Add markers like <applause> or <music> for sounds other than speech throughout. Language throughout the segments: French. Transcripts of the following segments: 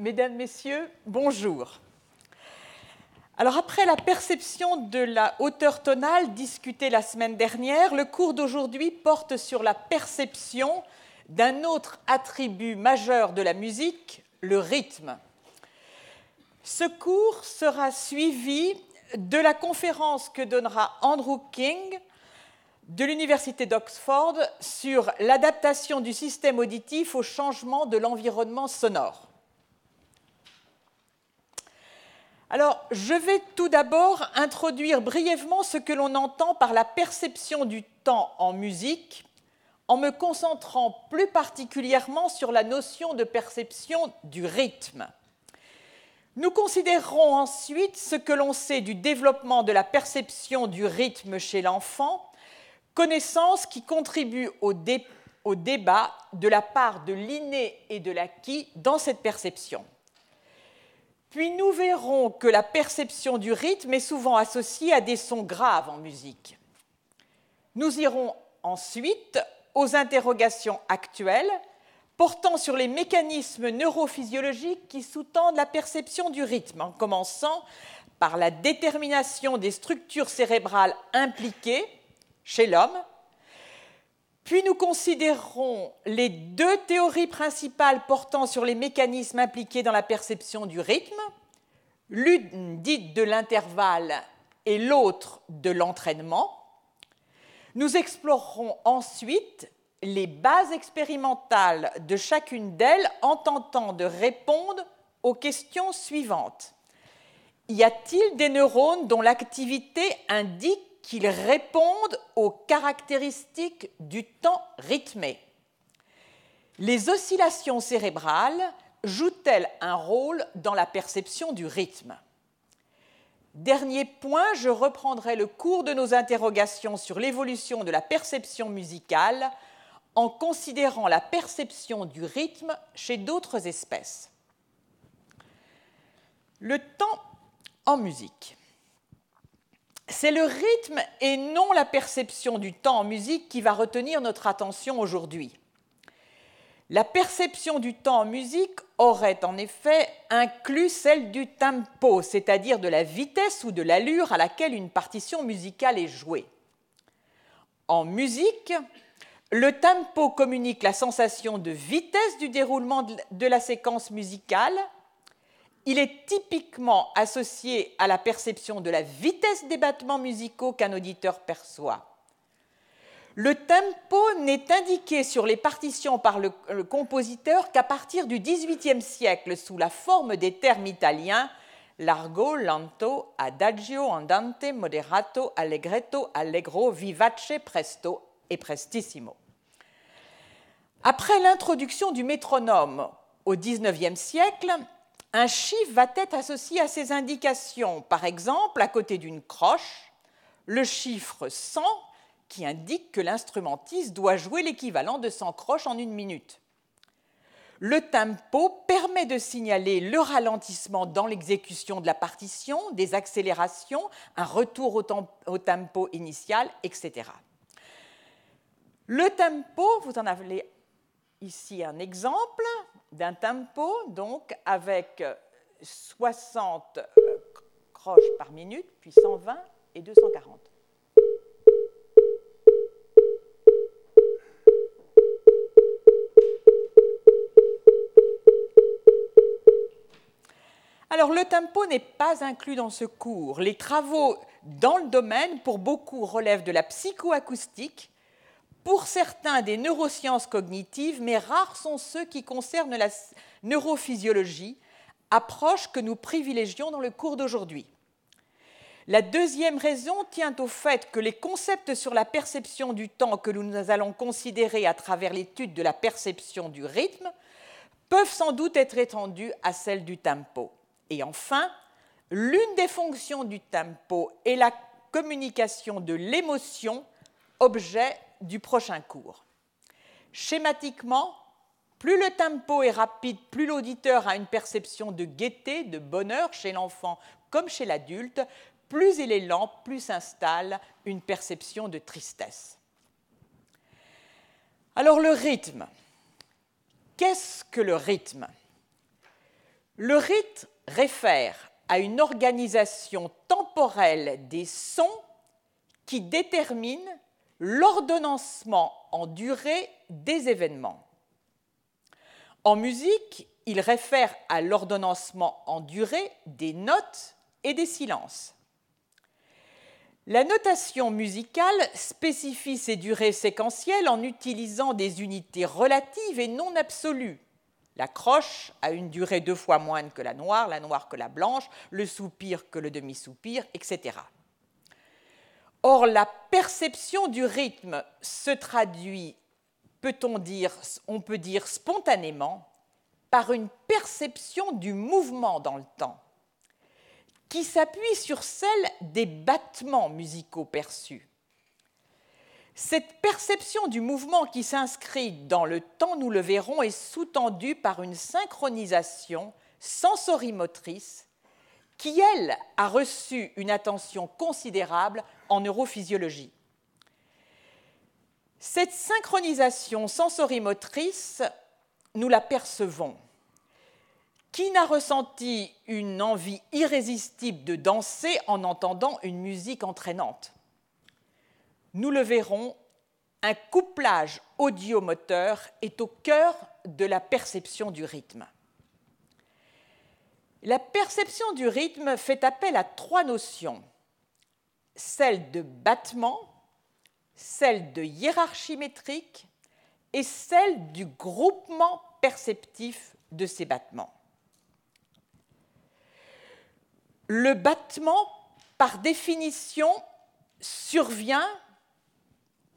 Mesdames, Messieurs, bonjour. Alors après la perception de la hauteur tonale discutée la semaine dernière, le cours d'aujourd'hui porte sur la perception d'un autre attribut majeur de la musique, le rythme. Ce cours sera suivi de la conférence que donnera Andrew King de l'Université d'Oxford sur l'adaptation du système auditif au changement de l'environnement sonore. Alors, je vais tout d'abord introduire brièvement ce que l'on entend par la perception du temps en musique, en me concentrant plus particulièrement sur la notion de perception du rythme. Nous considérerons ensuite ce que l'on sait du développement de la perception du rythme chez l'enfant connaissance qui contribue au, débat de la part de l'inné et de l'acquis dans cette perception. Puis nous verrons que la perception du rythme est souvent associée à des sons graves en musique. Nous irons ensuite aux interrogations actuelles portant sur les mécanismes neurophysiologiques qui sous-tendent la perception du rythme, en commençant par la détermination des structures cérébrales impliquées chez l'homme. Puis nous considérerons les deux théories principales portant sur les mécanismes impliqués dans la perception du rythme, l'une dite de l'intervalle et l'autre de l'entraînement. Nous explorerons ensuite les bases expérimentales de chacune d'elles en tentant de répondre aux questions suivantes. Y a-t-il des neurones dont l'activité indique qu'ils répondent aux caractéristiques du temps rythmé. Les oscillations cérébrales jouent-elles un rôle dans la perception du rythme? Dernier point, je reprendrai le cours de nos interrogations sur l'évolution de la perception musicale en considérant la perception du rythme chez d'autres espèces. Le temps en musique. C'est le rythme et non la perception du temps en musique qui va retenir notre attention aujourd'hui. La perception du temps en musique aurait en effet inclus celle du tempo, c'est-à-dire de la vitesse ou de l'allure à laquelle une partition musicale est jouée. En musique, le tempo communique la sensation de vitesse du déroulement de la séquence musicale il est typiquement associé à la perception de la vitesse des battements musicaux qu'un auditeur perçoit. Le tempo n'est indiqué sur les partitions par le, compositeur qu'à partir du XVIIIe siècle sous la forme des termes italiens largo, lento, adagio, andante, moderato, allegretto, allegro, vivace, presto et prestissimo. Après l'introduction du métronome au XIXe siècle, un chiffre va être associé à ces indications. Par exemple, à côté d'une croche, le chiffre 100 qui indique que l'instrumentiste doit jouer l'équivalent de 100 croches en une minute. Le tempo permet de signaler le ralentissement dans l'exécution de la partition, des accélérations, un retour au, tempo initial, etc. Le tempo, vous en avez ici un exemple, d'un tempo, donc avec 60 euh, croches par minute, puis 120 et 240. Alors le tempo n'est pas inclus dans ce cours. Les travaux dans le domaine, pour beaucoup, relèvent de la psychoacoustique pour certains des neurosciences cognitives, mais rares sont ceux qui concernent la neurophysiologie, approche que nous privilégions dans le cours d'aujourd'hui. La deuxième raison tient au fait que les concepts sur la perception du temps que nous allons considérer à travers l'étude de la perception du rythme peuvent sans doute être étendus à celle du tempo. Et enfin, l'une des fonctions du tempo est la communication de l'émotion, objet du prochain cours. Schématiquement, plus le tempo est rapide, plus l'auditeur a une perception de gaieté, de bonheur chez l'enfant comme chez l'adulte, plus il est lent, plus s'installe une perception de tristesse. Alors le rythme. Qu'est-ce que le rythme? Le rite réfère à une organisation temporelle des sons qui détermine l'ordonnancement en durée des événements. En musique, il réfère à l'ordonnancement en durée des notes et des silences. La notation musicale spécifie ces durées séquentielles en utilisant des unités relatives et non absolues. La croche a une durée deux fois moindre que la noire, la noire que la blanche, le soupir que le demi-soupir, etc. Or, la perception du rythme se traduit, peut-on dire, on peut dire spontanément, par une perception du mouvement dans le temps, qui s'appuie sur celle des battements musicaux perçus. Cette perception du mouvement qui s'inscrit dans le temps, nous le verrons, est sous-tendue par une synchronisation sensorimotrice qui, elle, a reçu une attention considérable en neurophysiologie. Cette synchronisation sensorimotrice, nous la percevons. Qui n'a ressenti une envie irrésistible de danser en entendant une musique entraînante? Nous le verrons, un couplage audiomoteur est au cœur de la perception du rythme. La perception du rythme fait appel à trois notions celle de battement, celle de hiérarchie métrique et celle du groupement perceptif de ces battements. Le battement, par définition, survient,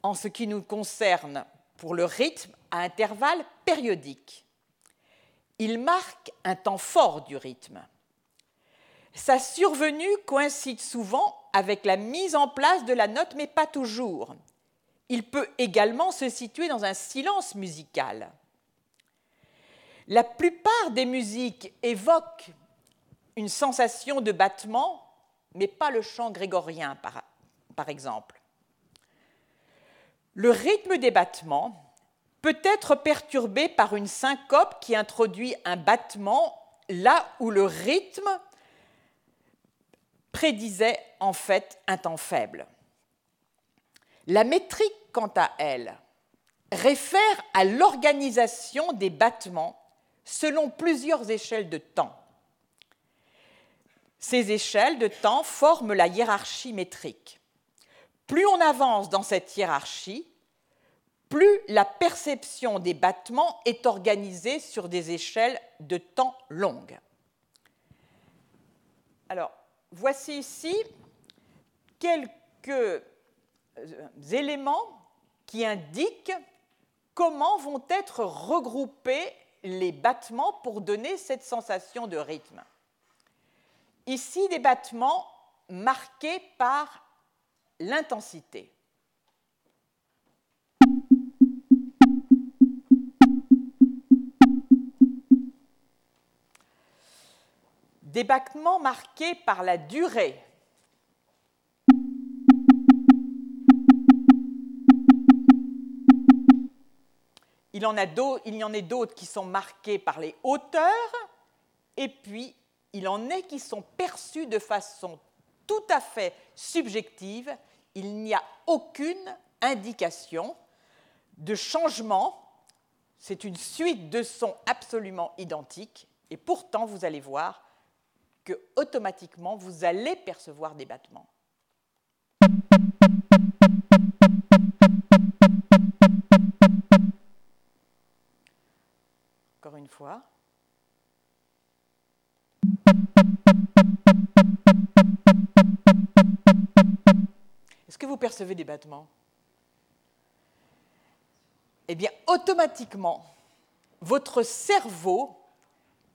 en ce qui nous concerne, pour le rythme, à intervalles périodiques. Il marque un temps fort du rythme. Sa survenue coïncide souvent avec la mise en place de la note, mais pas toujours. Il peut également se situer dans un silence musical. La plupart des musiques évoquent une sensation de battement, mais pas le chant grégorien, par, exemple. Le rythme des battements peut être perturbé par une syncope qui introduit un battement là où le rythme prédisait en fait un temps faible. La métrique, quant à elle, réfère à l'organisation des battements selon plusieurs échelles de temps. Ces échelles de temps forment la hiérarchie métrique. Plus on avance dans cette hiérarchie, plus la perception des battements est organisée sur des échelles de temps longues. Alors, voici ici quelques euh, éléments qui indiquent comment vont être regroupés les battements pour donner cette sensation de rythme. Ici, des battements marqués par l'intensité. Des battements marqués par la durée. Il y en a d'autres qui sont marqués par les hauteurs, et puis il en est qui sont perçus de façon tout à fait subjective. Il n'y a aucune indication de changement. C'est une suite de sons absolument identiques, et pourtant vous allez voir que automatiquement vous allez percevoir des battements. Encore une fois. Est-ce que vous percevez des battements? Eh bien, automatiquement, votre cerveau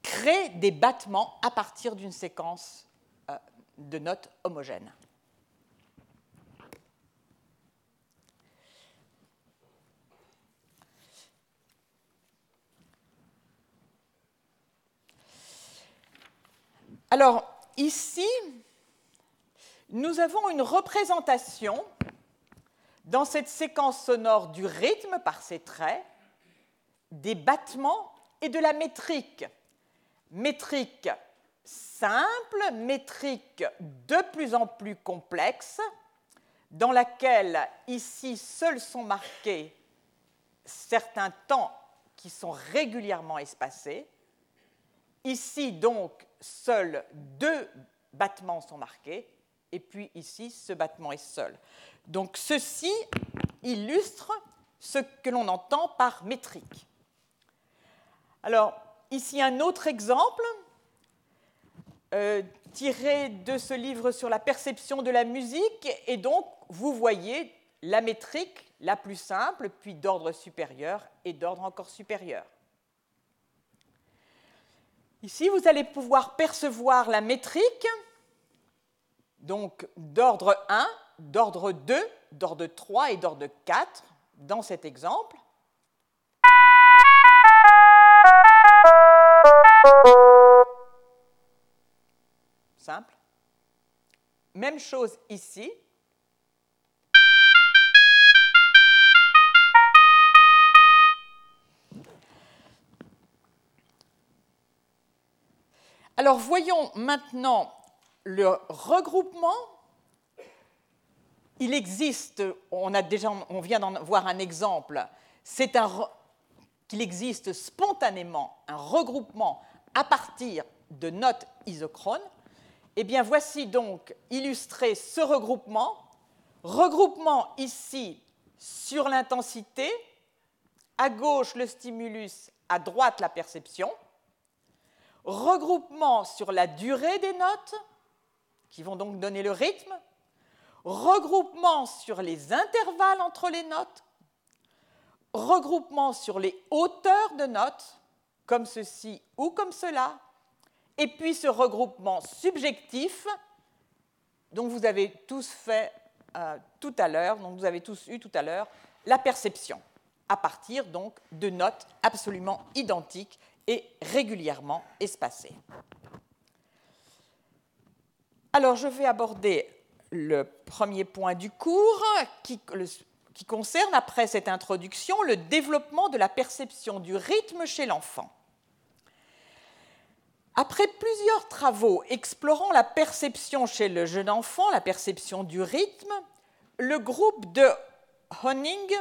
crée des battements à partir d'une séquence euh, de notes homogènes. Alors, ici, nous avons une représentation dans cette séquence sonore du rythme par ses traits, des battements et de la métrique métrique simple, métrique de plus en plus complexe, dans laquelle ici seuls sont marqués certains temps qui sont régulièrement espacés. Ici donc seuls deux battements sont marqués, et puis ici ce battement est seul. Donc ceci illustre ce que l'on entend par métrique. Alors ici un autre exemple euh, tiré de ce livre sur la perception de la musique, et donc vous voyez la métrique la plus simple, puis d'ordre supérieur et d'ordre encore supérieur. Ici, vous allez pouvoir percevoir la métrique, donc d'ordre 1, d'ordre 2, d'ordre 3 et d'ordre 4 dans cet exemple. Simple. Même chose ici. Alors voyons maintenant le regroupement. Il existe, on, a déjà, on vient d'en voir un exemple, c'est qu'il existe spontanément un regroupement à partir de notes isochrones. Eh voici donc illustré ce regroupement. Regroupement ici sur l'intensité, à gauche le stimulus, à droite la perception regroupement sur la durée des notes, qui vont donc donner le rythme, regroupement sur les intervalles entre les notes, regroupement sur les hauteurs de notes, comme ceci ou comme cela, et puis ce regroupement subjectif dont vous avez tous fait euh, tout à l'heure, dont vous avez tous eu tout à l'heure, la perception, à partir donc de notes absolument identiques et régulièrement espacés. Alors, je vais aborder le premier point du cours qui, concerne, après cette introduction, le développement de la perception du rythme chez l'enfant. Après plusieurs travaux explorant la perception chez le jeune enfant, la perception du rythme, le groupe de Honing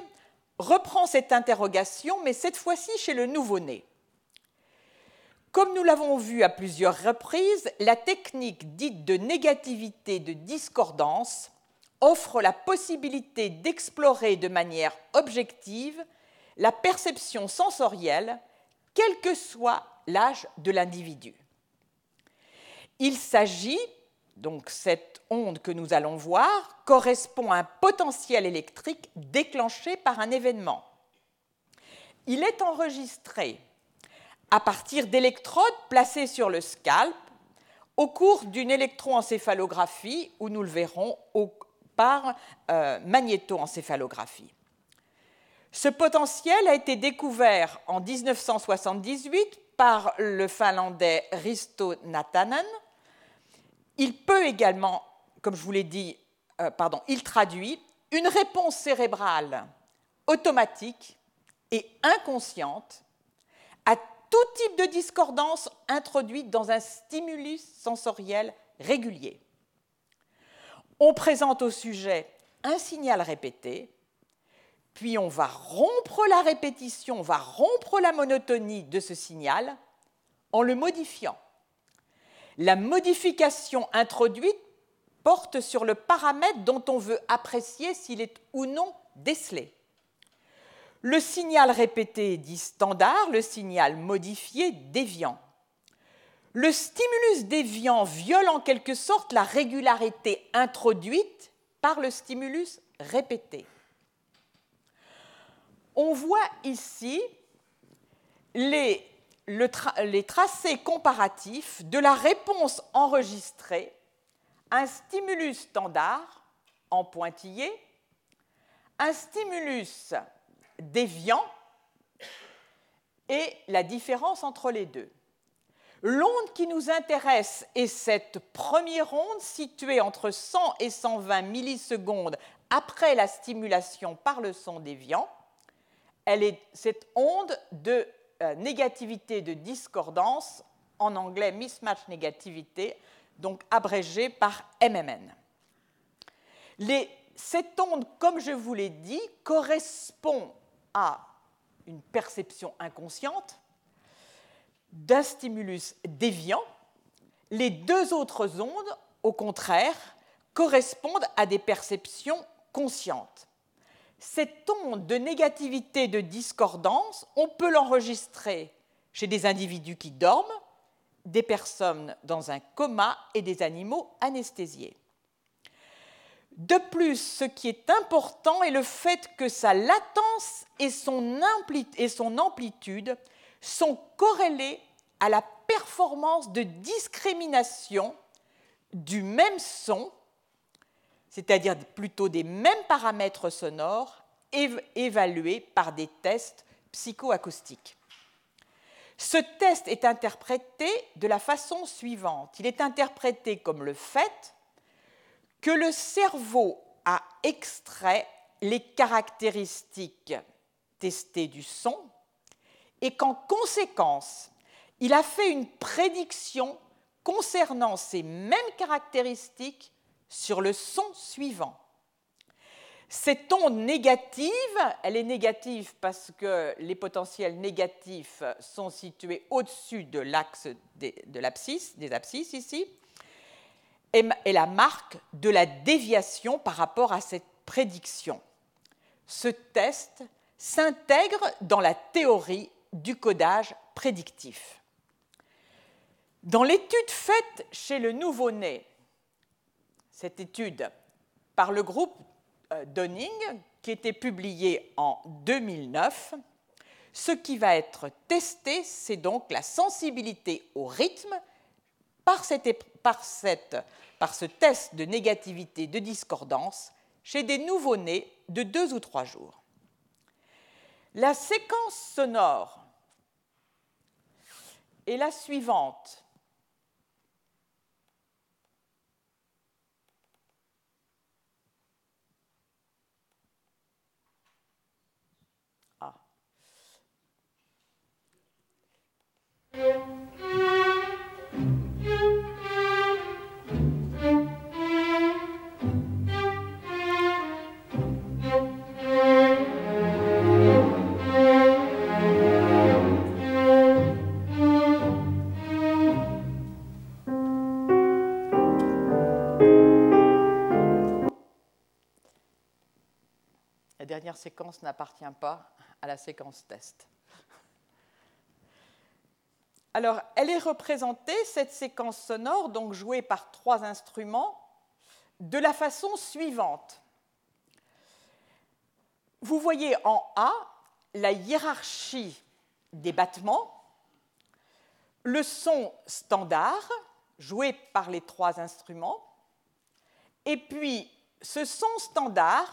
reprend cette interrogation, mais cette fois-ci chez le nouveau-né. Comme nous l'avons vu à plusieurs reprises, la technique dite de négativité de discordance offre la possibilité d'explorer de manière objective la perception sensorielle, quel que soit l'âge de l'individu. Il s'agit, donc cette onde que nous allons voir, correspond à un potentiel électrique déclenché par un événement. Il est enregistré à partir d'électrodes placées sur le scalp au cours d'une électroencéphalographie, où nous le verrons par euh, magnétoencéphalographie. Ce potentiel a été découvert en 1978 par le finlandais Risto Natanen. Il peut également, comme je vous l'ai dit, euh, pardon, il traduit une réponse cérébrale automatique et inconsciente à tout type de discordance introduite dans un stimulus sensoriel régulier. On présente au sujet un signal répété, puis on va rompre la répétition, on va rompre la monotonie de ce signal en le modifiant. La modification introduite porte sur le paramètre dont on veut apprécier s'il est ou non décelé. Le signal répété dit standard, le signal modifié déviant. Le stimulus déviant viole en quelque sorte la régularité introduite par le stimulus répété. On voit ici les, les tracés comparatifs de la réponse enregistrée un stimulus standard en pointillé, un stimulus déviant et la différence entre les deux. L'onde qui nous intéresse est cette première onde située entre 100 et 120 millisecondes après la stimulation par le son déviant. Elle est cette onde de euh, négativité de discordance en anglais mismatch négativité, donc abrégé par MMN. cette onde, comme je vous l'ai dit, correspond à une perception inconsciente d'un stimulus déviant. Les deux autres ondes, au contraire, correspondent à des perceptions conscientes. Cette onde de négativité de discordance, on peut l'enregistrer chez des individus qui dorment, des personnes dans un coma et des animaux anesthésiés. De plus, ce qui est important est le fait que sa latence et son, amplitude sont corrélées à la performance de discrimination du même son, c'est-à-dire plutôt des mêmes paramètres sonores évalués par des tests psychoacoustiques. Ce test est interprété de la façon suivante. Il est interprété comme le fait que le cerveau a extrait les caractéristiques testées du son et qu'en conséquence, il a fait une prédiction concernant ces mêmes caractéristiques sur le son suivant. Cette onde négative, elle est négative parce que les potentiels négatifs sont situés au-dessus de l'axe de des abscisses ici, est la marque de la déviation par rapport à cette prédiction. Ce test s'intègre dans la théorie du codage prédictif. Dans l'étude faite chez le nouveau-né, cette étude par le groupe euh, Donning, qui était publiée en 2009, ce qui va être testé, c'est donc la sensibilité au rythme par, par, cette, par ce test de négativité de discordance chez des nouveau-nés de deux ou trois jours. La séquence sonore est la suivante. Dernière séquence n'appartient pas à la séquence test. Alors, elle est représentée, cette séquence sonore, donc jouée par trois instruments, de la façon suivante. Vous voyez en A la hiérarchie des battements, le son standard, joué par les trois instruments, et puis ce son standard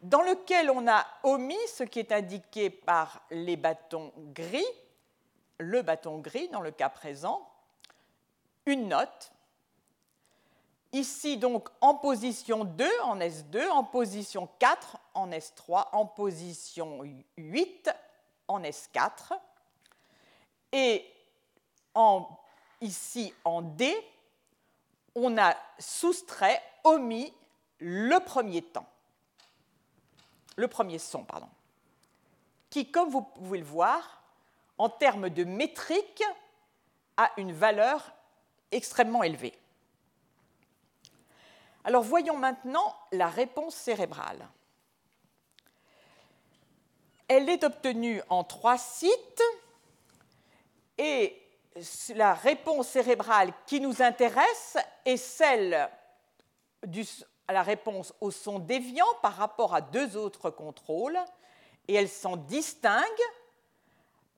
dans lequel on a omis ce qui est indiqué par les bâtons gris, le bâton gris dans le cas présent, une note. Ici donc en position 2 en S2, en position 4 en S3, en position 8 en S4. Et ici en D, on a soustrait, omis le premier temps le premier son, pardon, qui, comme vous pouvez le voir, en termes de métrique, a une valeur extrêmement élevée. Alors voyons maintenant la réponse cérébrale. Elle est obtenue en trois sites et la réponse cérébrale qui nous intéresse est celle du, à la réponse au son déviant par rapport à deux autres contrôles et elle s'en distingue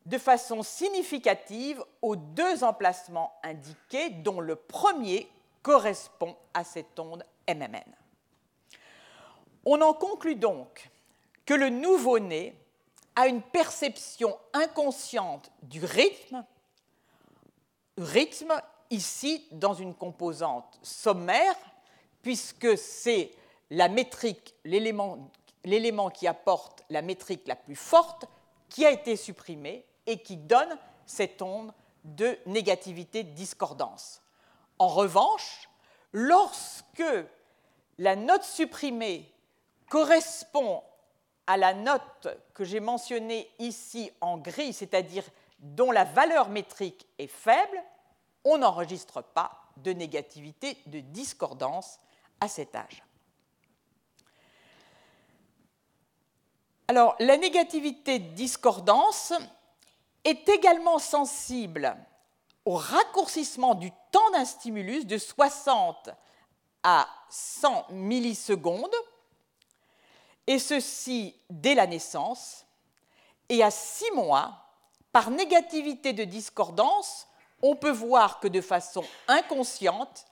de façon significative aux deux emplacements indiqués dont le premier correspond à cette onde MMN. On en conclut donc que le nouveau-né a une perception inconsciente du rythme, rythme ici dans une composante sommaire puisque c'est l'élément qui apporte la métrique la plus forte, qui a été supprimé et qui donne cette onde de négativité de discordance. En revanche, lorsque la note supprimée correspond à la note que j'ai mentionnée ici en gris, c'est-à-dire dont la valeur métrique est faible, on n'enregistre pas de négativité de discordance à cet âge. Alors, la négativité de discordance est également sensible au raccourcissement du temps d'un stimulus de 60 à 100 millisecondes, et ceci dès la naissance, et à 6 mois, par négativité de discordance, on peut voir que de façon inconsciente,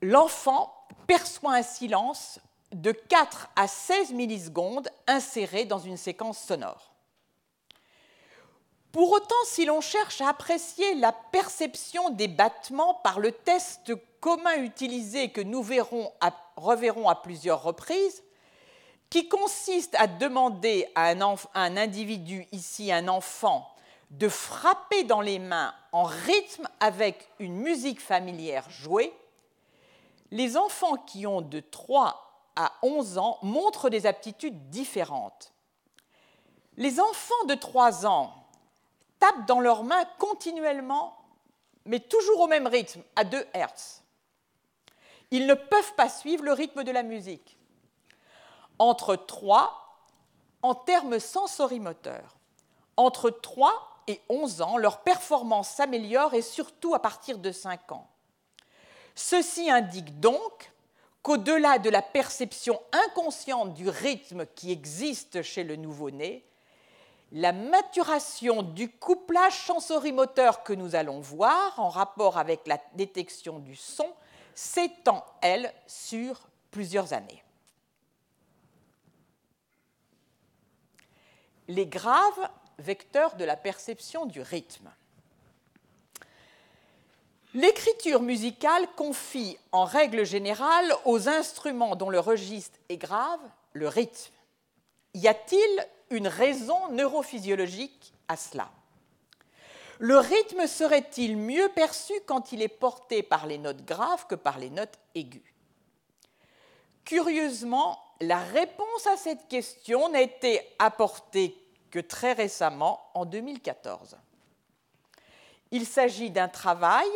l'enfant perçoit un silence de 4 à 16 millisecondes inséré dans une séquence sonore. Pour autant, si l'on cherche à apprécier la perception des battements par le test commun utilisé que nous reverrons à plusieurs reprises, qui consiste à demander à un, individu, ici un enfant, de frapper dans les mains en rythme avec une musique familière jouée, les enfants qui ont de 3 à 11 ans montrent des aptitudes différentes. Les enfants de 3 ans tapent dans leurs mains continuellement, mais toujours au même rythme, à 2 Hertz. Ils ne peuvent pas suivre le rythme de la musique. Entre 3, en termes sensorimoteurs, entre 3 et 11 ans, leur performance s'améliore et surtout à partir de 5 ans. Ceci indique donc qu'au-delà de la perception inconsciente du rythme qui existe chez le nouveau-né, la maturation du couplage sensorimoteur que nous allons voir en rapport avec la détection du son s'étend, elle, sur plusieurs années. Les graves vecteurs de la perception du rythme. L'écriture musicale confie en règle générale aux instruments dont le registre est grave le rythme. Y a-t-il une raison neurophysiologique à cela. Le rythme serait-il mieux perçu quand il est porté par les notes graves que par les notes aiguës? Curieusement, la réponse à cette question n'a été apportée que très récemment, en 2014. Il s'agit d'un travail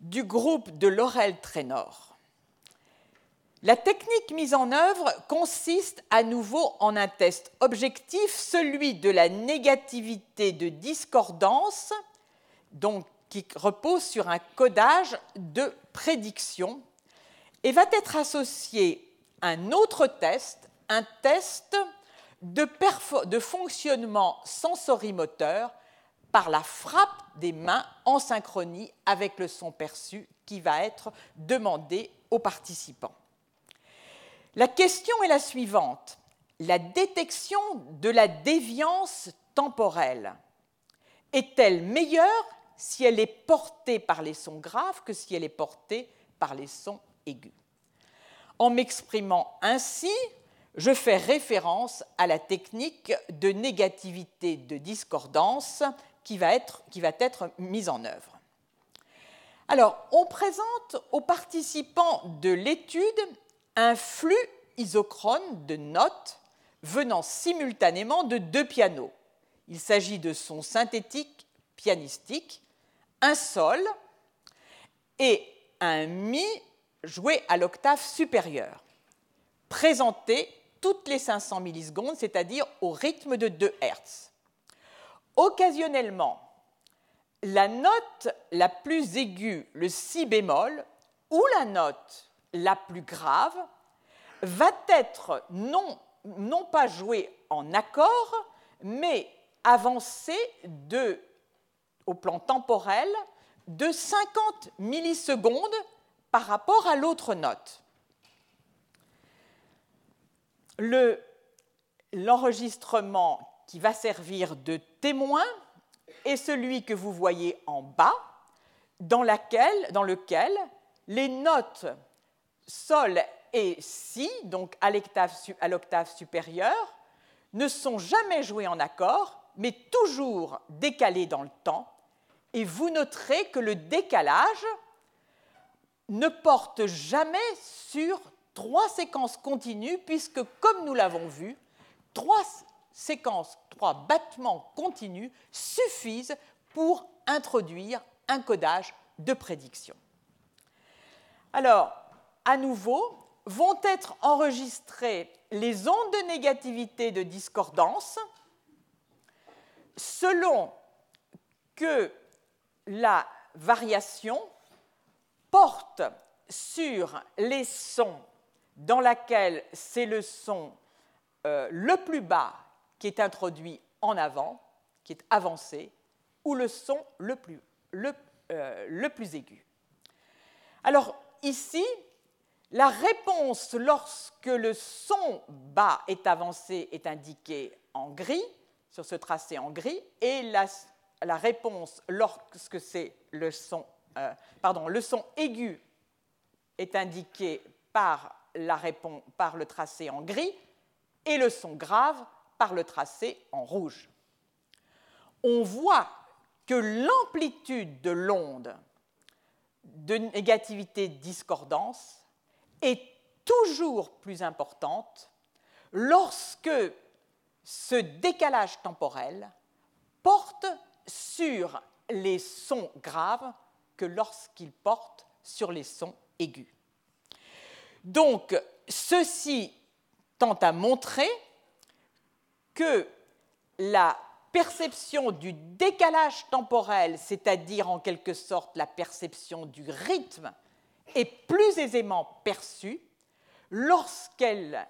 du groupe de Laurel Traynor la technique mise en œuvre consiste à nouveau en un test objectif, celui de la négativité de discordance, qui repose sur un codage de prédiction, et va être associé un autre test, un test de, de fonctionnement sensorimoteur par la frappe des mains en synchronie avec le son perçu qui va être demandé aux participants. La question est la suivante. La détection de la déviance temporelle est-elle meilleure si elle est portée par les sons graves que si elle est portée par les sons aigus? En m'exprimant ainsi, je fais référence à la technique de négativité de discordance qui va être, mise en œuvre. Alors, on présente aux participants de l'étude un flux isochrone de notes venant simultanément de deux pianos. Il s'agit de sons synthétiques pianistiques, un sol et un mi joué à l'octave supérieure, présenté toutes les 500 millisecondes, c'est-à-dire au rythme de 2 Hertz. Occasionnellement, la note la plus aiguë, le si bémol, ou la note la plus grave, va être non, pas joué en accord, mais avancé de, au plan temporel de 50 millisecondes par rapport à l'autre note. L'enregistrement qui va servir de témoin est celui que vous voyez en bas, dans lequel les notes Sol et Si, donc à l'octave supérieure, ne sont jamais joués en accord, mais toujours décalés dans le temps, et vous noterez que le décalage ne porte jamais sur trois séquences continues, puisque, comme nous l'avons vu, trois séquences, trois battements continus suffisent pour introduire un codage de prédiction. Alors, à nouveau, vont être enregistrées les ondes de négativité de discordance selon que la variation porte sur les sons dans lesquels c'est le son euh, le plus bas qui est introduit en avant, qui est avancé, ou le son le plus, euh, le plus aigu. Alors ici, la réponse lorsque le son bas est avancé est indiquée en gris, sur ce tracé en gris, et la, réponse lorsque c'est le son, euh, le son aigu est indiqué par, par le tracé en gris, et le son grave par le tracé en rouge. On voit que l'amplitude de l'onde de négativité discordance est toujours plus importante lorsque ce décalage temporel porte sur les sons graves que lorsqu'il porte sur les sons aigus. Donc, ceci tend à montrer que la perception du décalage temporel, c'est-à-dire en quelque sorte la perception du rythme, est plus aisément perçue lorsqu'elle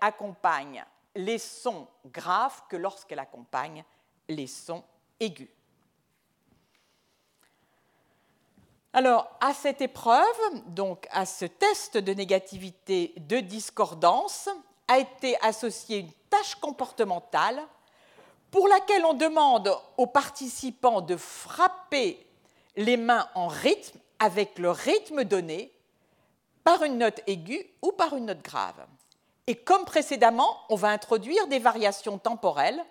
accompagne les sons graves que lorsqu'elle accompagne les sons aigus. Alors, à cette épreuve, donc à ce test de négativité de discordance, a été associée une tâche comportementale pour laquelle on demande aux participants de frapper les mains en rythme avec le rythme donné par une note aiguë ou par une note grave. Et comme précédemment, on va introduire des variations temporelles.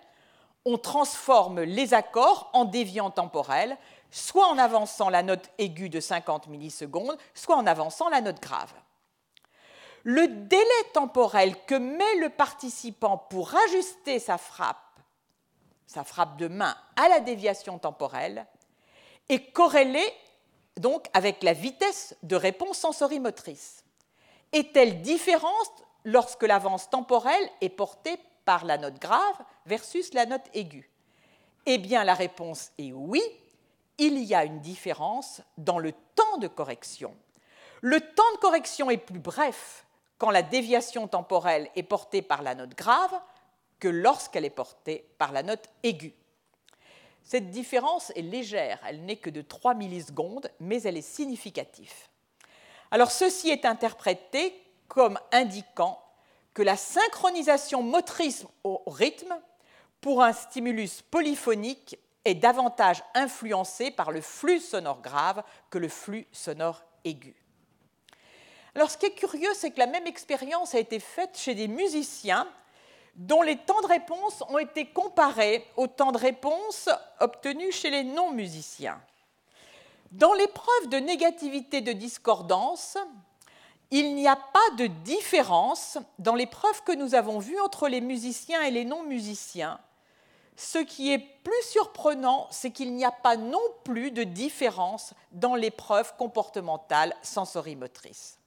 On transforme les accords en déviants temporels, soit en avançant la note aiguë de 50 millisecondes, soit en avançant la note grave. Le délai temporel que met le participant pour ajuster sa frappe sa frappe de main à la déviation temporelle est corrélée donc avec la vitesse de réponse sensorimotrice. Est-elle différente lorsque l'avance temporelle est portée par la note grave versus la note aiguë? Eh bien, la réponse est oui, il y a une différence dans le temps de correction. Le temps de correction est plus bref quand la déviation temporelle est portée par la note grave que lorsqu'elle est portée par la note aiguë. Cette différence est légère, elle n'est que de 3 millisecondes, mais elle est significative. Alors ceci est interprété comme indiquant que la synchronisation motrice au rythme pour un stimulus polyphonique est davantage influencée par le flux sonore grave que le flux sonore aigu. Alors ce qui est curieux, c'est que la même expérience a été faite chez des musiciens dont les temps de réponse ont été comparés aux temps de réponse obtenus chez les non-musiciens. Dans l'épreuve de négativité de discordance, il n'y a pas de différence dans l'épreuve que nous avons vue entre les musiciens et les non-musiciens. Ce qui est plus surprenant, c'est qu'il n'y a pas non plus de différence dans l'épreuve comportementale sensorimotrice.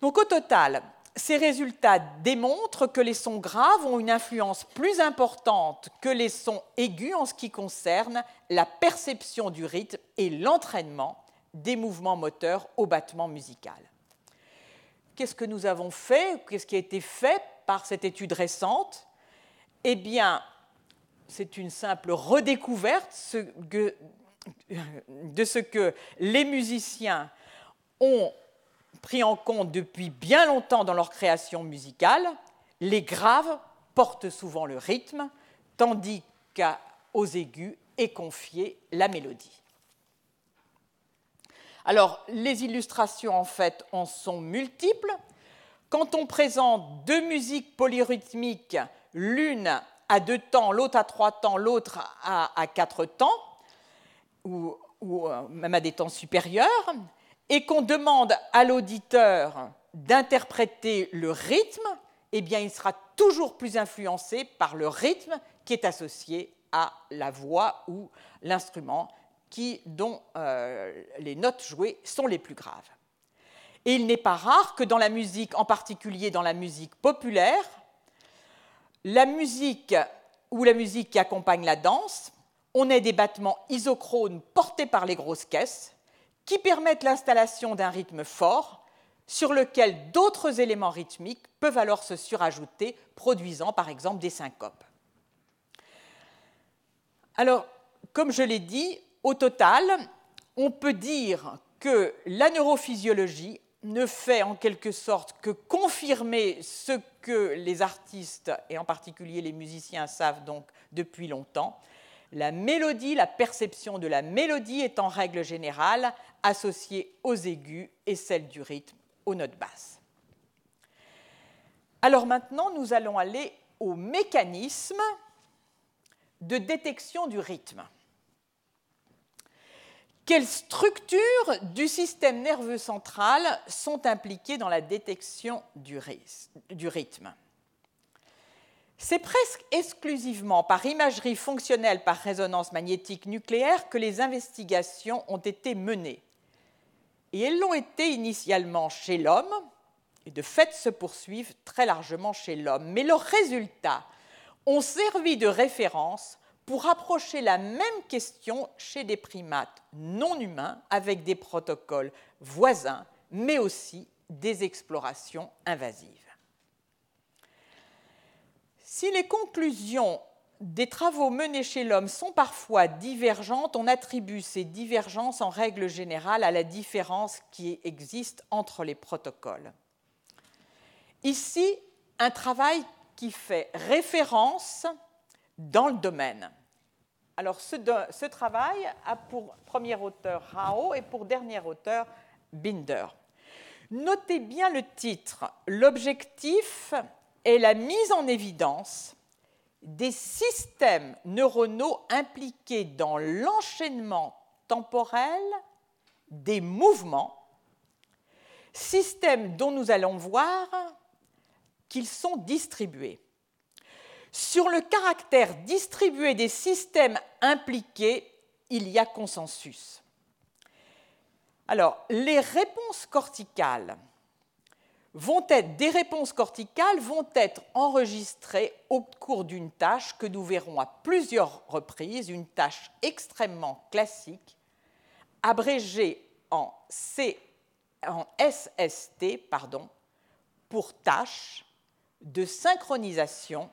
Donc au total, ces résultats démontrent que les sons graves ont une influence plus importante que les sons aigus en ce qui concerne la perception du rythme et l'entraînement des mouvements moteurs au battement musical. Qu'est-ce que nous avons fait Qu'est-ce qui a été fait par cette étude récente? Eh bien, c'est une simple redécouverte de ce que les musiciens ont pris en compte depuis bien longtemps dans leur création musicale, les graves portent souvent le rythme, tandis qu'aux aigus est confiée la mélodie. Alors, les illustrations, en fait, en sont multiples. Quand on présente deux musiques polyrythmiques, l'une à deux temps, l'autre à trois temps, l'autre à, quatre temps, ou, euh, même à des temps supérieurs, et qu'on demande à l'auditeur d'interpréter le rythme, eh il sera toujours plus influencé par le rythme qui est associé à la voix ou l'instrument dont euh, les notes jouées sont les plus graves. Et il n'est pas rare que dans la musique, en particulier dans la musique populaire, la musique ou la musique qui accompagne la danse, on ait des battements isochrones portés par les grosses caisses qui permettent l'installation d'un rythme fort sur lequel d'autres éléments rythmiques peuvent alors se surajouter, produisant par exemple des syncopes. Alors, comme je l'ai dit, au total, on peut dire que la neurophysiologie ne fait en quelque sorte que confirmer ce que les artistes, et en particulier les musiciens, savent donc depuis longtemps. La mélodie, la perception de la mélodie est en règle générale associée aux aigus et celle du rythme aux notes basses. Alors maintenant, nous allons aller au mécanisme de détection du rythme. Quelles structures du système nerveux central sont impliquées dans la détection du rythme? C'est presque exclusivement par imagerie fonctionnelle par résonance magnétique nucléaire que les investigations ont été menées. Et elles l'ont été initialement chez l'homme, et de fait se poursuivent très largement chez l'homme. Mais leurs résultats ont servi de référence pour approcher la même question chez des primates non humains avec des protocoles voisins, mais aussi des explorations invasives. Si les conclusions des travaux menés chez l'homme sont parfois divergentes, on attribue ces divergences en règle générale à la différence qui existe entre les protocoles. Ici, un travail qui fait référence dans le domaine. Alors ce, travail a pour premier auteur Rao et pour dernier auteur Binder. Notez bien le titre. L'objectif est la mise en évidence des systèmes neuronaux impliqués dans l'enchaînement temporel des mouvements, systèmes dont nous allons voir qu'ils sont distribués. Sur le caractère distribué des systèmes impliqués, il y a consensus. Alors, les réponses corticales vont être, des réponses corticales vont être enregistrées au cours d'une tâche que nous verrons à plusieurs reprises, une tâche extrêmement classique, abrégée en, C, SST pour tâche de synchronisation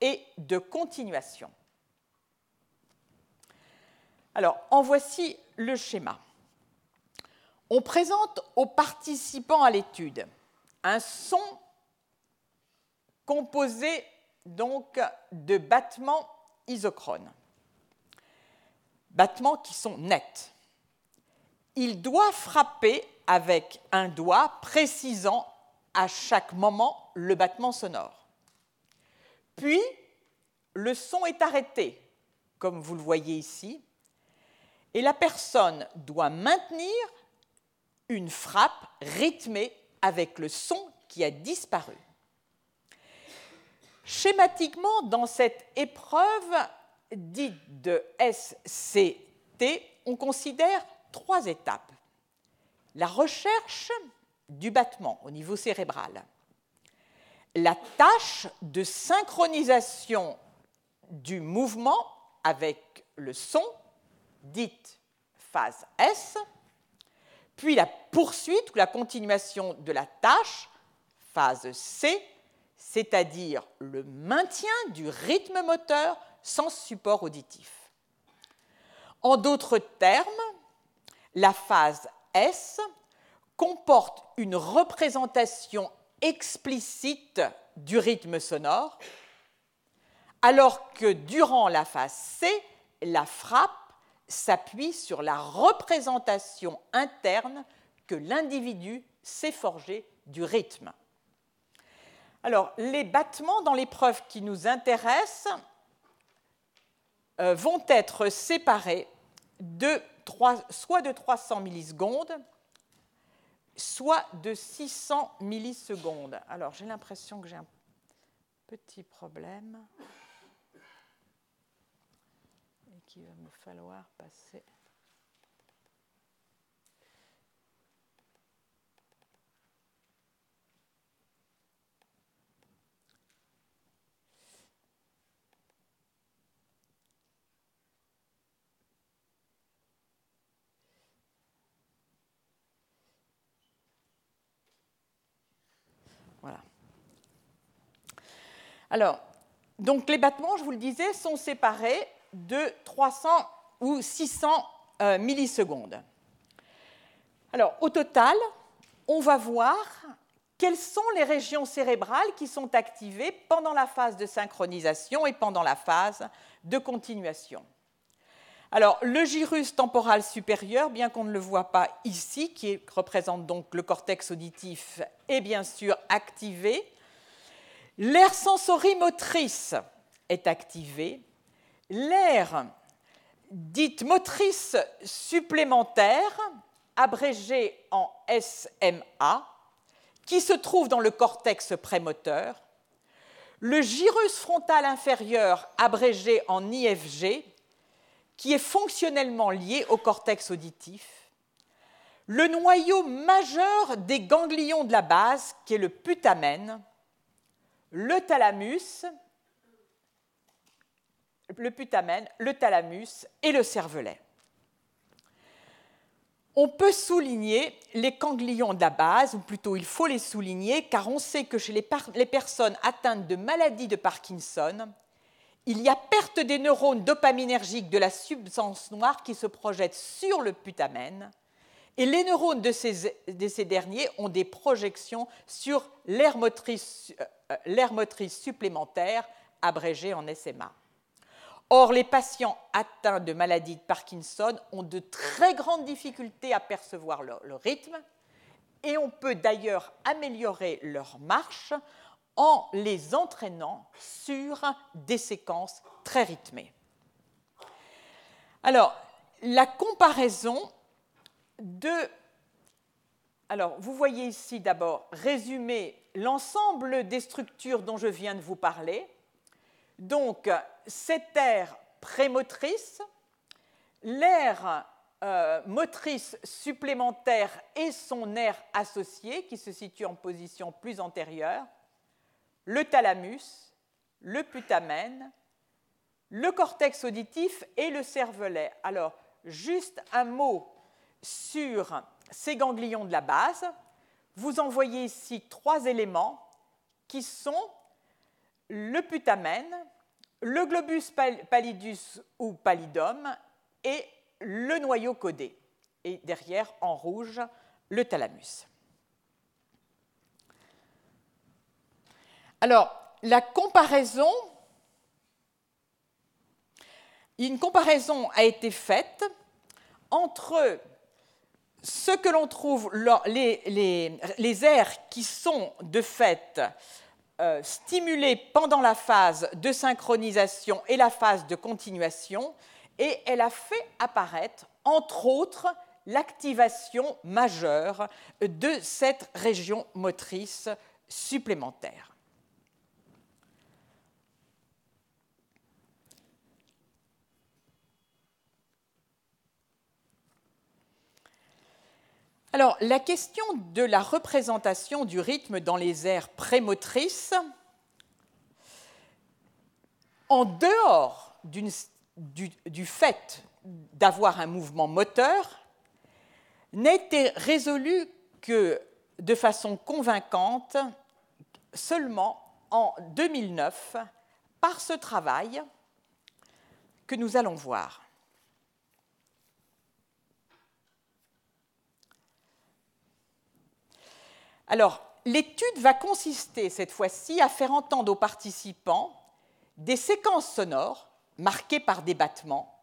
et de continuation. Alors, en voici le schéma. On présente aux participants à l'étude un son composé donc de battements isochrones, battements qui sont nets. Il doit frapper avec un doigt précisant à chaque moment le battement sonore. Puis, le son est arrêté, comme vous le voyez ici, et la personne doit maintenir une frappe rythmée avec le son qui a disparu. Schématiquement, dans cette épreuve dite de SCT, on considère trois étapes. La recherche du battement au niveau cérébral, la tâche de synchronisation du mouvement avec le son, dite phase S, puis la poursuite ou la continuation de la tâche, phase C, c'est-à-dire le maintien du rythme moteur sans support auditif. En d'autres termes, la phase S comporte une représentation explicite du rythme sonore, alors que durant la phase C, la frappe s'appuie sur la représentation interne que l'individu s'est forgé du rythme. Alors, les battements dans l'épreuve qui nous intéresse euh, vont être séparés de 3, soit de 300 millisecondes, soit de 600 millisecondes. Alors j'ai l'impression que j'ai un petit problème va me falloir passer. Voilà. Alors, donc les battements, je vous le disais, sont séparés de 300 ou 600 euh, millisecondes. Alors, au total, on va voir quelles sont les régions cérébrales qui sont activées pendant la phase de synchronisation et pendant la phase de continuation. Alors, le gyrus temporal supérieur, bien qu'on ne le voit pas ici, qui représente donc le cortex auditif, est bien sûr activé. L'aire sensorimotrice est activée. L'aire dite motrice supplémentaire, abrégée en SMA, qui se trouve dans le cortex prémoteur. Le gyrus frontal inférieur, abrégé en IFG, qui est fonctionnellement lié au cortex auditif, le noyau majeur des ganglions de la base, qui est le putamen, le thalamus, le putamen, le thalamus et le cervelet. On peut souligner les ganglions de la base, ou plutôt il faut les souligner, car on sait que chez les, personnes atteintes de maladie de Parkinson, il y a perte des neurones dopaminergiques de la substance noire qui se projette sur le putamen, et les neurones de ces, derniers ont des projections sur l'air motrice, euh, motrice, supplémentaire, abrégée en SMA. Or, les patients atteints de maladie de Parkinson ont de très grandes difficultés à percevoir le rythme, et on peut d'ailleurs améliorer leur marche en les entraînant sur des séquences très rythmées. Alors, la comparaison de... Alors, vous voyez ici d'abord résumé l'ensemble des structures dont je viens de vous parler. Donc, cette aire prémotrice, l'aire euh, motrice supplémentaire et son aire associée qui se situe en position plus antérieure, le thalamus, le putamen, le cortex auditif et le cervelet. Alors, juste un mot sur ces ganglions de la base. Vous en voyez ici trois éléments qui sont le putamen, le globus pallidus ou pallidum et le noyau codé. Et derrière, en rouge, le thalamus. Alors, la comparaison, une comparaison a été faite entre ce que l'on trouve, les, les, aires qui sont de fait euh, stimulées pendant la phase de synchronisation et la phase de continuation, et elle a fait apparaître, entre autres, l'activation majeure de cette région motrice supplémentaire. Alors, la question de la représentation du rythme dans les aires prémotrices, en dehors du, du, fait d'avoir un mouvement moteur, n'a été résolue que de façon convaincante seulement en 2009 par ce travail que nous allons voir. Alors, l'étude va consister cette fois-ci à faire entendre aux participants des séquences sonores marquées par des battements,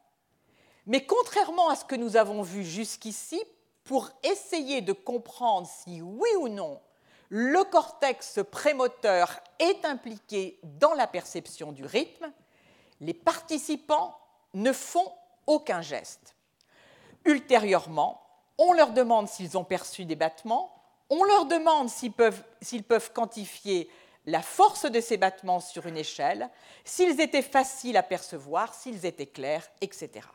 mais contrairement à ce que nous avons vu jusqu'ici, pour essayer de comprendre si oui ou non le cortex prémoteur est impliqué dans la perception du rythme, les participants ne font aucun geste. Ultérieurement, on leur demande s'ils ont perçu des battements, on leur demande s'ils peuvent, quantifier la force de ces battements sur une échelle, s'ils étaient faciles à percevoir, s'ils étaient clairs, etc.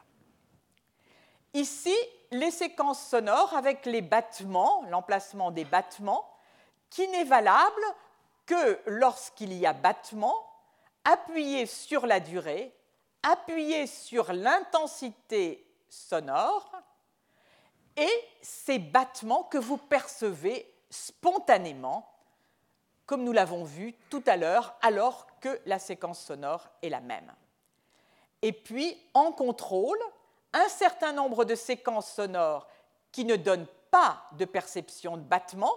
Ici, les séquences sonores avec les battements, l'emplacement des battements, qui n'est valable que lorsqu'il y a battement, appuyé sur la durée, appuyé sur l'intensité sonore, et ces battements que vous percevez spontanément, comme nous l'avons vu tout à l'heure, alors que la séquence sonore est la même. Et puis, en contrôle, un certain nombre de séquences sonores qui ne donnent pas de perception de battement,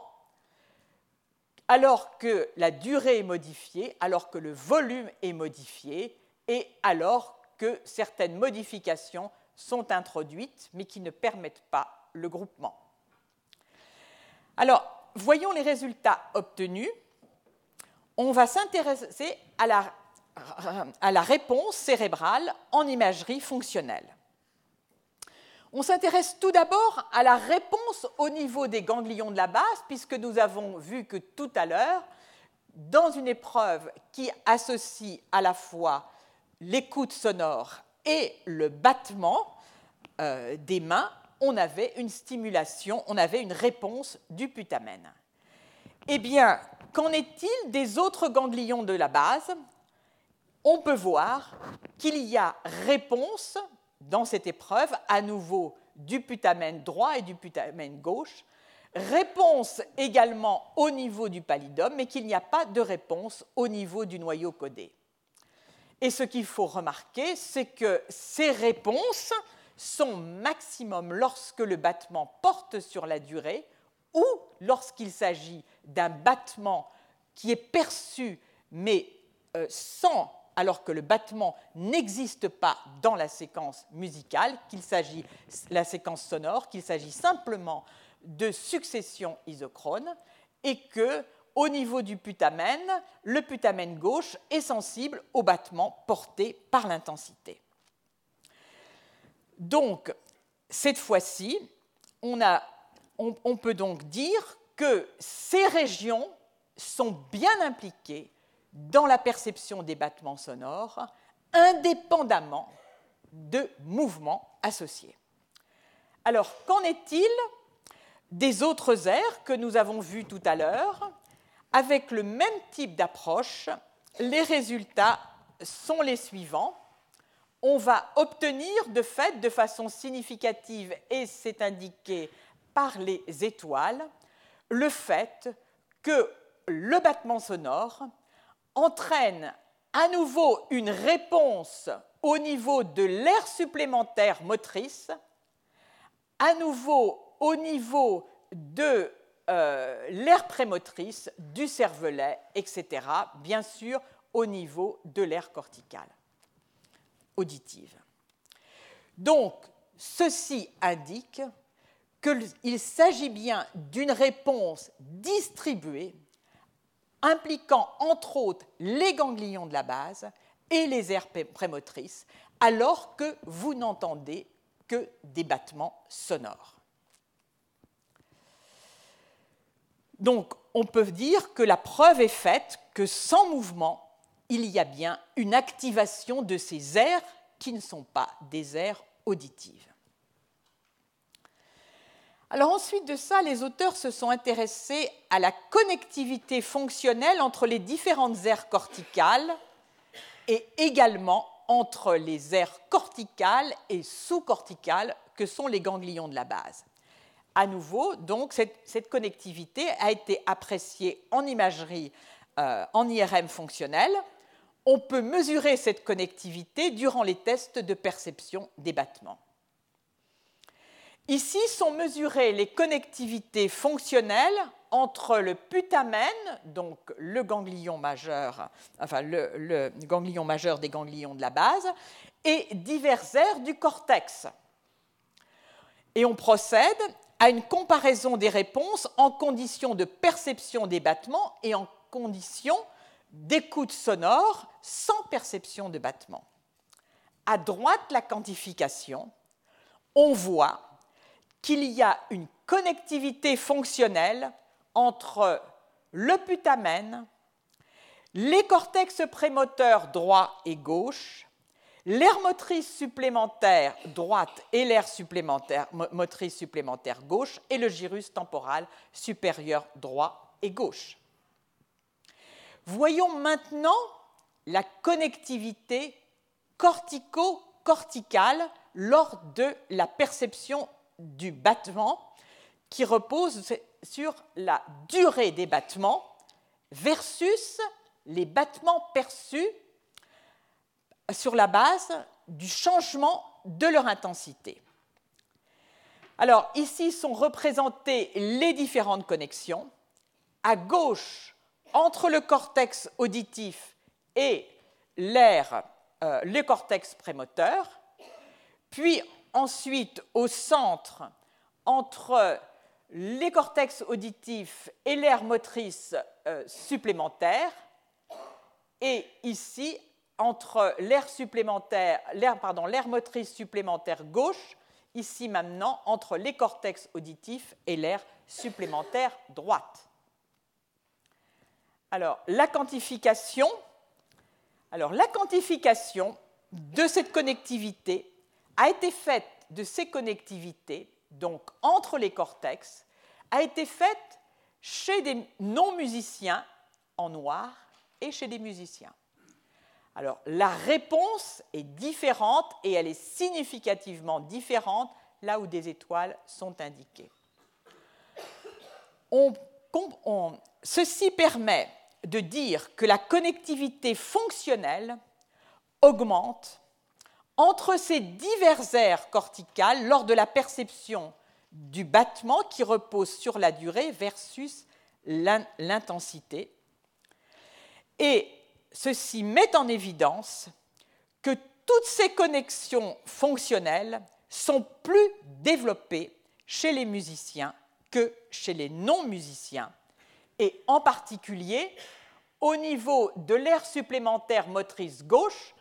alors que la durée est modifiée, alors que le volume est modifié, et alors que certaines modifications sont introduites, mais qui ne permettent pas le groupement. Alors, voyons les résultats obtenus. On va s'intéresser à la, réponse cérébrale en imagerie fonctionnelle. On s'intéresse tout d'abord à la réponse au niveau des ganglions de la base, puisque nous avons vu que tout à l'heure, dans une épreuve qui associe à la fois l'écoute sonore et le battement euh, des mains, on avait une stimulation, on avait une réponse du putamen. Eh bien, qu'en est-il des autres ganglions de la base? On peut voir qu'il y a réponse dans cette épreuve, à nouveau du putamen droit et du putamen gauche, réponse également au niveau du pallidum, mais qu'il n'y a pas de réponse au niveau du noyau codé. Et ce qu'il faut remarquer, c'est que ces réponses sont maximum lorsque le battement porte sur la durée ou lorsqu'il s'agit d'un battement qui est perçu mais euh, sans alors que le battement n'existe pas dans la séquence musicale, qu'il s'agit la séquence sonore, qu'il s'agit simplement de succession isochrone et que au niveau du putamen, le putamen gauche est sensible au battement porté par l'intensité. Donc, cette fois-ci, on, peut donc dire que ces régions sont bien impliquées dans la perception des battements sonores, indépendamment de mouvements associés. Alors, qu'en est-il des autres airs que nous avons vus tout à l'heure Avec le même type d'approche, les résultats sont les suivants on va obtenir de fait, de façon significative, et c'est indiqué par les étoiles, le fait que le battement sonore entraîne à nouveau une réponse au niveau de l'air supplémentaire motrice, à nouveau au niveau de euh, l'air prémotrice, du cervelet, etc., bien sûr au niveau de l'air cortical auditive. Donc, ceci indique qu'il s'agit bien d'une réponse distribuée impliquant entre autres les ganglions de la base et les aires prémotrices, alors que vous n'entendez que des battements sonores. Donc, on peut dire que la preuve est faite que sans mouvement, il y a bien une activation de ces aires qui ne sont pas des aires auditives. Alors ensuite de ça, les auteurs se sont intéressés à la connectivité fonctionnelle entre les différentes aires corticales et également entre les aires corticales et sous-corticales que sont les ganglions de la base. À nouveau, donc, cette, connectivité a été appréciée en imagerie, euh, en IRM fonctionnelle, on peut mesurer cette connectivité durant les tests de perception des battements. Ici sont mesurées les connectivités fonctionnelles entre le putamen, donc le ganglion majeur, enfin le, ganglion majeur des ganglions de la base, et divers aires du cortex. Et on procède à une comparaison des réponses en conditions de perception des battements et en conditions d'écoute sonore sans perception de battement. À droite, la quantification, on voit qu'il y a une connectivité fonctionnelle entre le putamen, les cortex prémoteurs droit et gauche, l'air motrice supplémentaire droite et l'air motrice supplémentaire gauche et le gyrus temporal supérieur droit et gauche. Voyons maintenant la connectivité cortico-corticale lors de la perception du battement qui repose sur la durée des battements versus les battements perçus sur la base du changement de leur intensité. Alors ici sont représentées les différentes connexions. À gauche, entre le cortex auditif et l'air, euh, le cortex prémoteur, puis ensuite au centre entre les cortex auditifs et l'air motrice euh, supplémentaire, et ici entre l'air supplémentaire, l'air, l'air motrice supplémentaire gauche, ici maintenant entre les cortex auditifs et l'air supplémentaire droite. Alors, la quantification, alors, la quantification de cette connectivité a été faite de ces connectivités, donc entre les cortex, a été faite chez des non-musiciens en noir et chez des musiciens. Alors la réponse est différente et elle est significativement différente là où des étoiles sont indiquées. ceci permet de dire que la connectivité fonctionnelle augmente entre ces divers aires corticales lors de la perception du battement qui repose sur la durée versus l'intensité. Et ceci met en évidence que toutes ces connexions fonctionnelles sont plus développées chez les musiciens que chez les non-musiciens, et en particulier au niveau de l'air supplémentaire motrice gauche,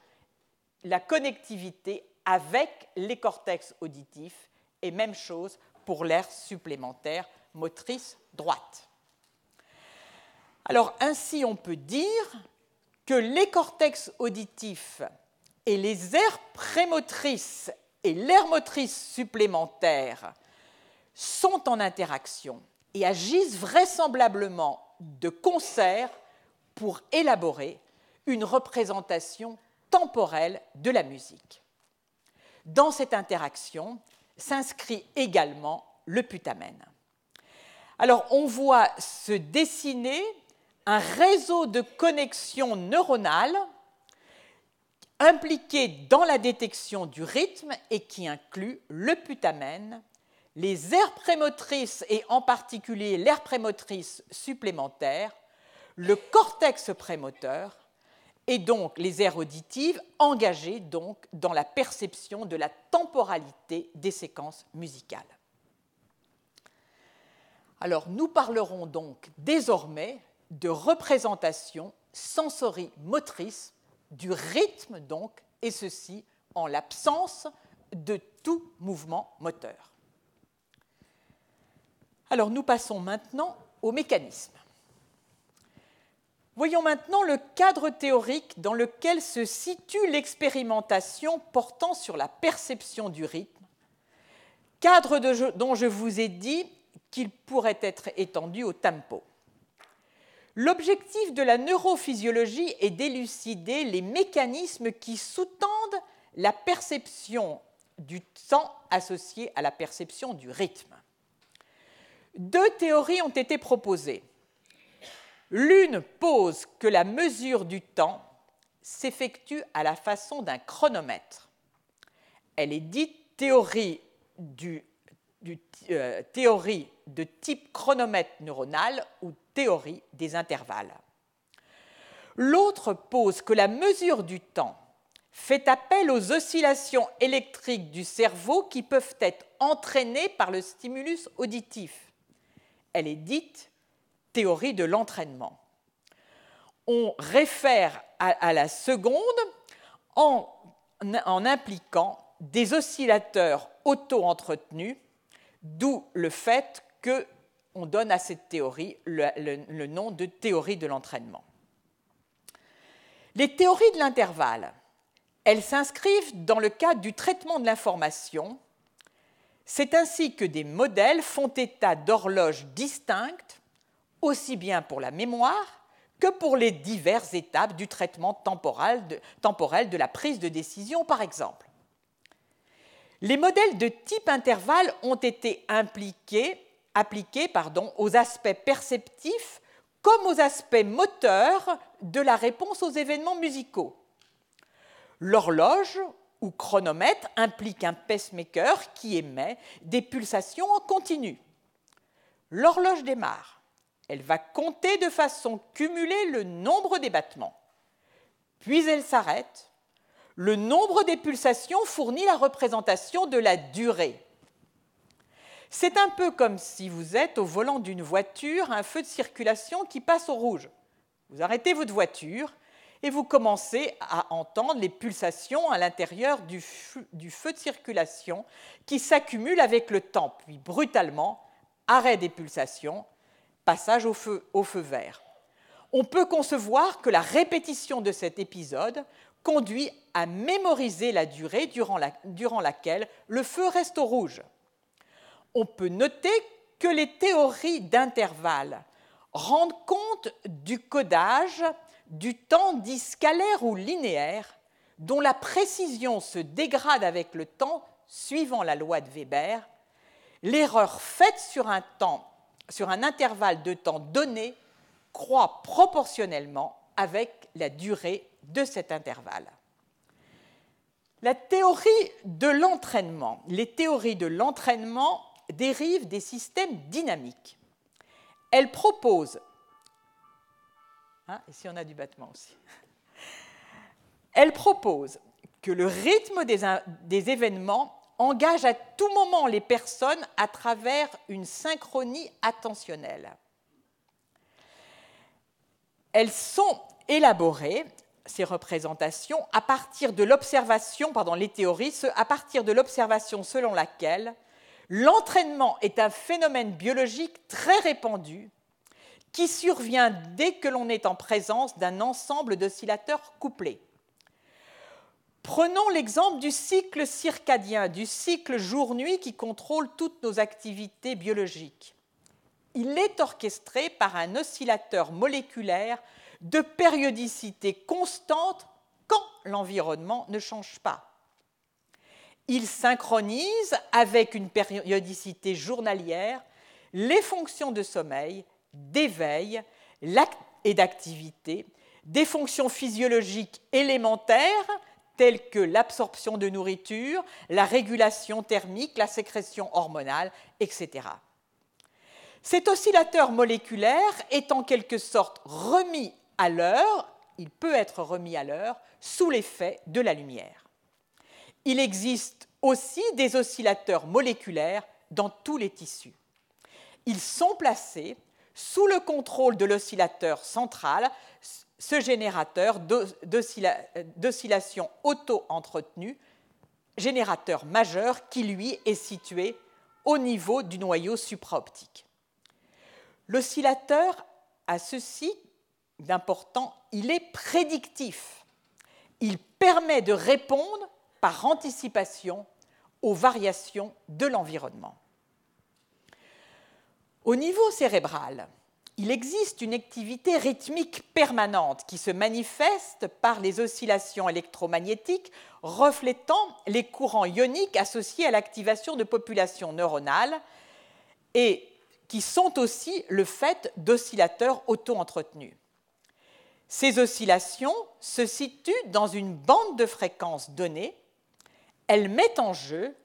la connectivité avec les cortex auditifs, et même chose pour l'air supplémentaire motrice droite. Alors ainsi on peut dire que les cortex auditifs et les aires prémotrices et l'air motrice supplémentaire sont en interaction et agissent vraisemblablement de concert pour élaborer une représentation temporelle de la musique. Dans cette interaction s'inscrit également le putamen. Alors on voit se dessiner un réseau de connexions neuronales impliqué dans la détection du rythme et qui inclut le putamen, les aires prémotrices et en particulier l'aire prémotrice supplémentaire, le cortex prémoteur et donc les aires auditives engagées dans la perception de la temporalité des séquences musicales. Alors nous parlerons donc désormais de représentation sensorimotrice du rythme donc, et ceci en l'absence de tout mouvement moteur. Alors nous passons maintenant au mécanisme. Voyons maintenant le cadre théorique dans lequel se situe l'expérimentation portant sur la perception du rythme, cadre dont je vous ai dit qu'il pourrait être étendu au tempo. L'objectif de la neurophysiologie est d'élucider les mécanismes qui sous-tendent la perception du temps associé à la perception du rythme. Deux théories ont été proposées. L'une pose que la mesure du temps s'effectue à la façon d'un chronomètre. Elle est dite théorie, euh, théorie de type chronomètre neuronal ou théorie des intervalles. L'autre pose que la mesure du temps fait appel aux oscillations électriques du cerveau qui peuvent être entraînées par le stimulus auditif. Elle est dite théorie de l'entraînement. On réfère à, la seconde en, impliquant des oscillateurs auto-entretenus d'où le fait qu'on donne à cette théorie le nom de théorie de l'entraînement. Les théories de l'intervalle, elles s'inscrivent dans le cadre du traitement de l'information. C'est ainsi que des modèles font état d'horloges distinctes, aussi bien pour la mémoire que pour les diverses étapes du traitement temporel de, la prise de décision, par exemple. Les modèles de type intervalle ont été appliqués aux aspects perceptifs comme aux aspects moteurs de la réponse aux événements musicaux. L'horloge ou chronomètre implique un pacemaker qui émet des pulsations en continu. L'horloge démarre. Elle va compter de façon cumulée le nombre des battements. Puis elle s'arrête. Le nombre des pulsations fournit la représentation de la durée. C'est un peu comme si vous êtes au volant d'une voiture, un feu de circulation qui passe au rouge. Vous arrêtez votre voiture et vous commencez à entendre les pulsations à l'intérieur du, feu de circulation qui s'accumulent avec le temps, puis brutalement, arrêt des pulsations, passage au feu, vert. On peut concevoir que la répétition de cet épisode conduit à mémoriser la durée durant, durant laquelle le feu reste au rouge. On peut noter que les théories d'intervalle rendent compte du codage du temps dit scalaire ou linéaire, dont la précision se dégrade avec le temps suivant la loi de Weber, l'erreur faite sur un, temps, sur un intervalle de temps donné croît proportionnellement avec la durée de cet intervalle. La théorie de l'entraînement, les théories de l'entraînement dérivent des systèmes dynamiques. Elles proposent Hein, ici, on a du battement aussi. Elle propose que le rythme des, événements engage à tout moment les personnes à travers une synchronie attentionnelle. Elles sont élaborées, ces représentations, à partir de l'observation, pardon, les théories, à partir de l'observation selon laquelle l'entraînement est un phénomène biologique très répandu qui survient dès que l'on est en présence d'un ensemble d'oscillateurs couplés. Prenons l'exemple du cycle circadien, du cycle jour-nuit qui contrôle toutes nos activités biologiques. Il est orchestré par un oscillateur moléculaire de périodicité constante quand l'environnement ne change pas. Il synchronise avec une périodicité journalière les fonctions de sommeil d'éveil et d'activité, des fonctions physiologiques élémentaires telles que l'absorption de nourriture, la régulation thermique, la sécrétion hormonale, etc. Cet oscillateur moléculaire est en quelque sorte remis à l'heure, il peut être remis à l'heure sous l'effet de la lumière. Il existe aussi des oscillateurs moléculaires dans tous les tissus. Ils sont placés sous le contrôle de l'oscillateur central, ce générateur d'oscillation auto-entretenu, générateur majeur qui, lui, est situé au niveau du noyau supraoptique. L'oscillateur a ceci d'important, il est prédictif. Il permet de répondre par anticipation aux variations de l'environnement. Au niveau cérébral, il existe une activité rythmique permanente qui se manifeste par les oscillations électromagnétiques reflétant les courants ioniques associés à l'activation de populations neuronales et qui sont aussi le fait d'oscillateurs auto-entretenus. Ces oscillations se situent dans une bande de fréquences donnée. Elles mettent en jeu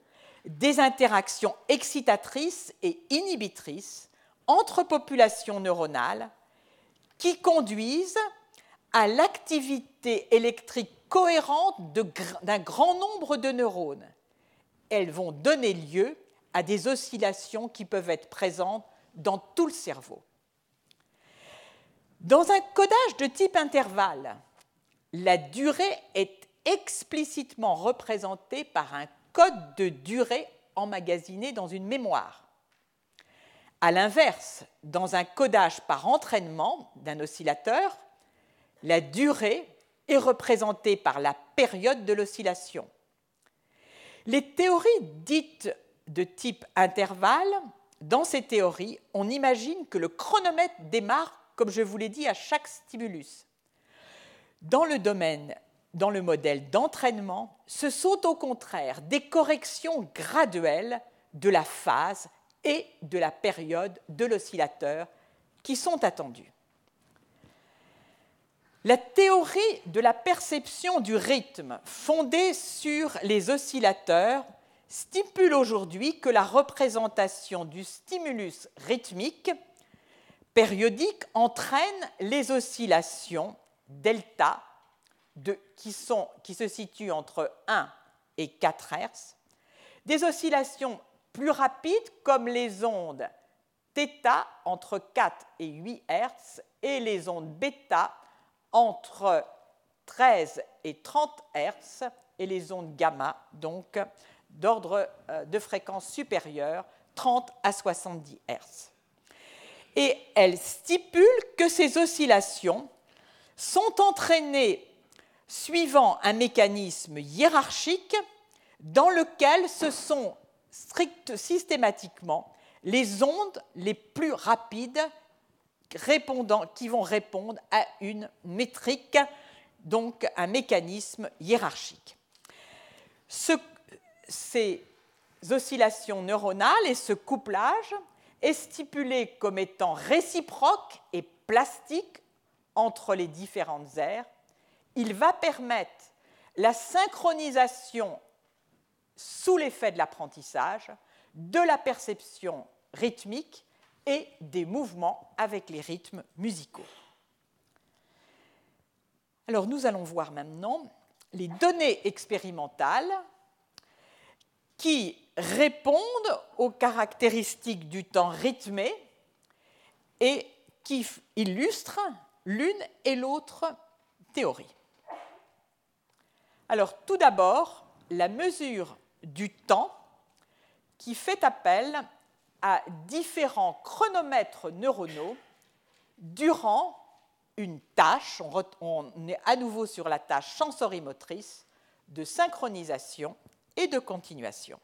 des interactions excitatrices et inhibitrices entre populations neuronales qui conduisent à l'activité électrique cohérente d'un grand nombre de neurones. Elles vont donner lieu à des oscillations qui peuvent être présentes dans tout le cerveau. Dans un codage de type intervalle, la durée est explicitement représentée par un code de durée emmagasiné dans une mémoire. A l'inverse, dans un codage par entraînement d'un oscillateur, la durée est représentée par la période de l'oscillation. Les théories dites de type intervalle, dans ces théories, on imagine que le chronomètre démarre, comme je vous l'ai dit, à chaque stimulus. Dans le domaine, dans le modèle d'entraînement, ce sont au contraire des corrections graduelles de la phase et de la période de l'oscillateur qui sont attendues. La théorie de la perception du rythme fondée sur les oscillateurs stipule aujourd'hui que la représentation du stimulus rythmique périodique entraîne les oscillations delta qui, qui se situent entre 1 et 4 Hz, des oscillations plus rapides comme les ondes θ entre 4 et 8 Hz et les ondes bêta entre 13 et 30 Hz et les ondes gamma, donc d'ordre euh, de fréquence supérieure, 30 à 70 Hz. Et elle stipule que ces oscillations sont entraînées suivant un mécanisme hiérarchique dans lequel ce sont strict, systématiquement les ondes les plus rapides qui vont répondre à une métrique, donc un mécanisme hiérarchique. ces oscillations neuronales et ce couplage est stipulé comme étant réciproque et plastique entre les différentes aires. Il va permettre la synchronisation sous l'effet de l'apprentissage de la perception rythmique et des mouvements avec les rythmes musicaux. Alors nous allons voir maintenant les données expérimentales qui répondent aux caractéristiques du temps rythmé et qui illustrent l'une et l'autre théorie. Alors tout d'abord, la mesure du temps qui fait appel à différents chronomètres neuronaux durant une tâche, on, est à nouveau sur la tâche sensorimotrice, de synchronisation et de continuation.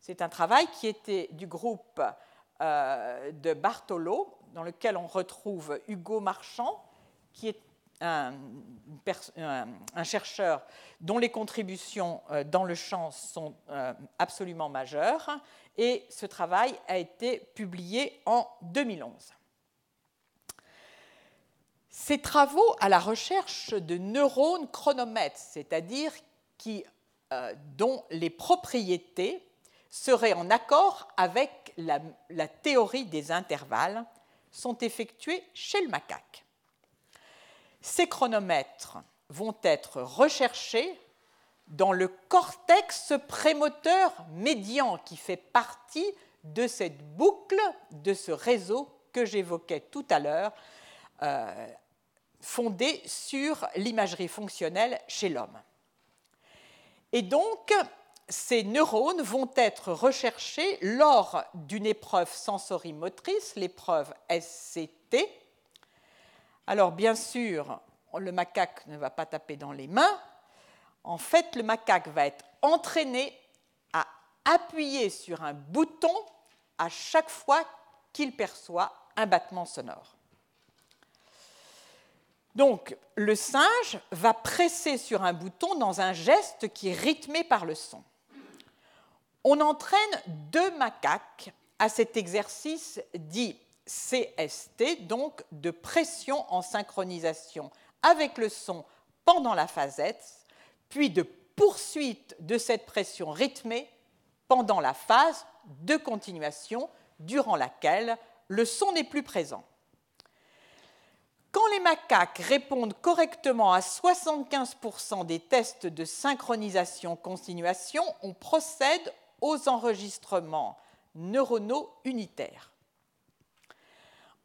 C'est un travail qui était du groupe euh, de Bartolo, dans lequel on retrouve Hugo Marchand, qui est un, chercheur dont les contributions euh, dans le champ sont euh, absolument majeures, et ce travail a été publié en 2011. Ces travaux à la recherche de neurones chronomètres, c'est-à-dire euh, dont les propriétés seraient en accord avec la, la théorie des intervalles, sont effectués chez le macaque. Ces chronomètres vont être recherchés dans le cortex prémoteur médian qui fait partie de cette boucle, de ce réseau que j'évoquais tout à l'heure, euh, fondé sur l'imagerie fonctionnelle chez l'homme. Et donc, ces neurones vont être recherchés lors d'une épreuve sensorimotrice, l'épreuve SCT. Alors, bien sûr, le macaque ne va pas taper dans les mains, en fait, le macaque va être entraîné à appuyer sur un bouton à chaque fois qu'il perçoit un battement sonore. Donc, le singe va presser sur un bouton dans un geste qui est rythmé par le son. On entraîne deux macaques à cet exercice dit CST, donc de pression en synchronisation avec le son pendant la phasette, puis de poursuite de cette pression rythmée pendant la phase de continuation durant laquelle le son n'est plus présent. Quand les macaques répondent correctement à 75% des tests de synchronisation-continuation, on procède aux enregistrements neuronaux unitaires.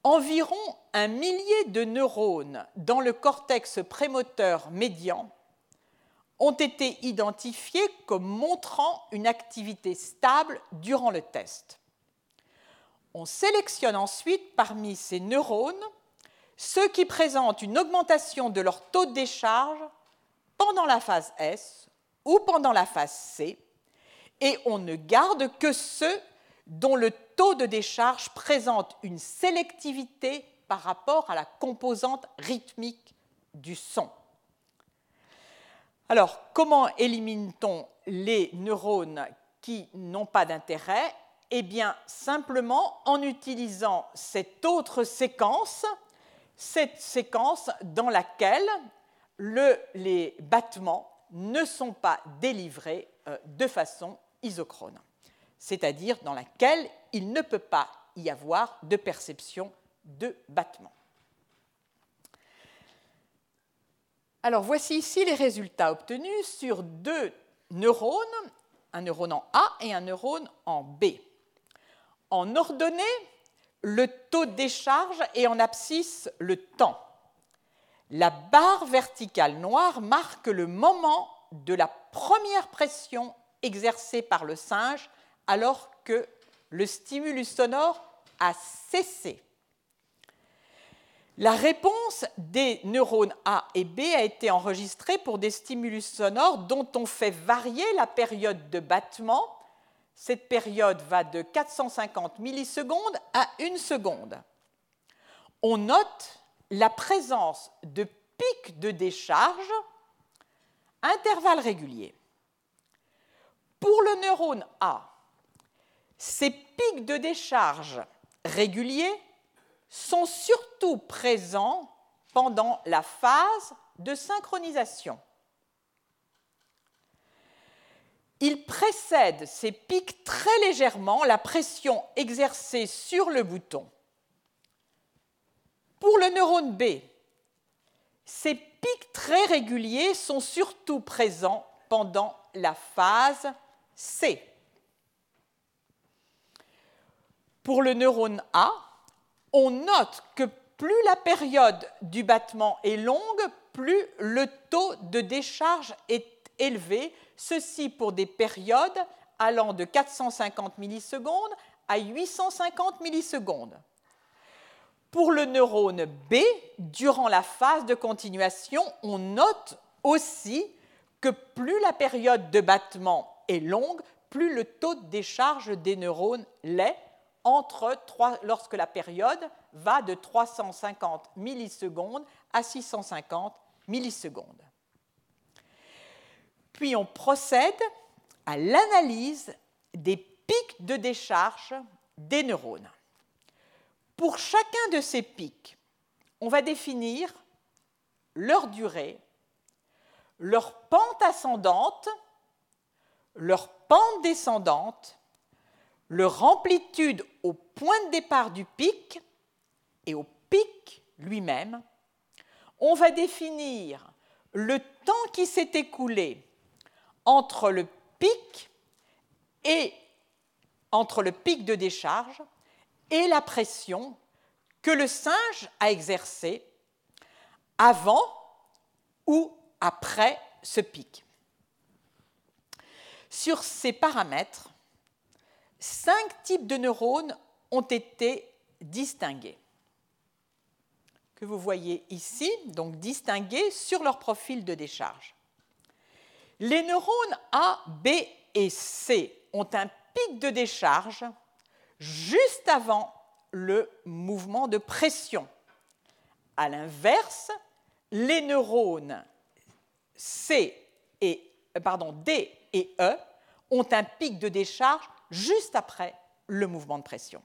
Environ un millier de neurones dans le cortex prémoteur médian ont été identifiés comme montrant une activité stable durant le test. On sélectionne ensuite parmi ces neurones ceux qui présentent une augmentation de leur taux de décharge pendant la phase S ou pendant la phase C, et on ne garde que ceux dont le taux de décharge présente une sélectivité par rapport à la composante rythmique du son. Alors, comment élimine-t-on les neurones qui n'ont pas d'intérêt? Eh bien, simplement en utilisant cette autre séquence, cette séquence dans laquelle les battements ne sont pas délivrés euh, de façon isochrone, c'est-à-dire dans laquelle il ne peut pas y avoir de perception de battement. Alors voici ici les résultats obtenus sur deux neurones, un neurone en A et un neurone en B. En ordonnée, le taux de décharge et en abscisse le temps. La barre verticale noire marque le moment de la première pression exercée par le singe alors que le stimulus sonore a cessé. La réponse des neurones A et B a été enregistrée pour des stimulus sonores dont on fait varier la période de battement. Cette période va de 450 millisecondes à 1 seconde. On note la présence de pics de décharge à intervalles réguliers. Pour le neurone A, ces pics de décharge réguliers sont surtout présents pendant la phase de synchronisation. Ils précèdent ces pics très légèrement la pression exercée sur le bouton. Pour le neurone B, ces pics très réguliers sont surtout présents pendant la phase C. Pour le neurone A, on note que plus la période du battement est longue, plus le taux de décharge est élevé, ceci pour des périodes allant de 450 millisecondes à 850 millisecondes. Pour le neurone B, durant la phase de continuation, on note aussi que plus la période de battement est longue, plus le taux de décharge des neurones l'est, entre lorsque la période va de 350 millisecondes à 650 millisecondes. Puis on procède à l'analyse des pics de décharge des neurones. Pour chacun de ces pics, on va définir leur durée, leur pente ascendante, leur pente descendante leur amplitude au point de départ du pic et au pic lui-même, on va définir le temps qui s'est écoulé entre le pic et entre le pic de décharge et la pression que le singe a exercée avant ou après ce pic. Sur ces paramètres, cinq types de neurones ont été distingués, que vous voyez ici, donc distingués sur leur profil de décharge. Les neurones A, B et C ont un pic de décharge juste avant le mouvement de pression. À l'inverse, les neurones C et, pardon, D et E ont un pic de décharge juste après le mouvement de pression.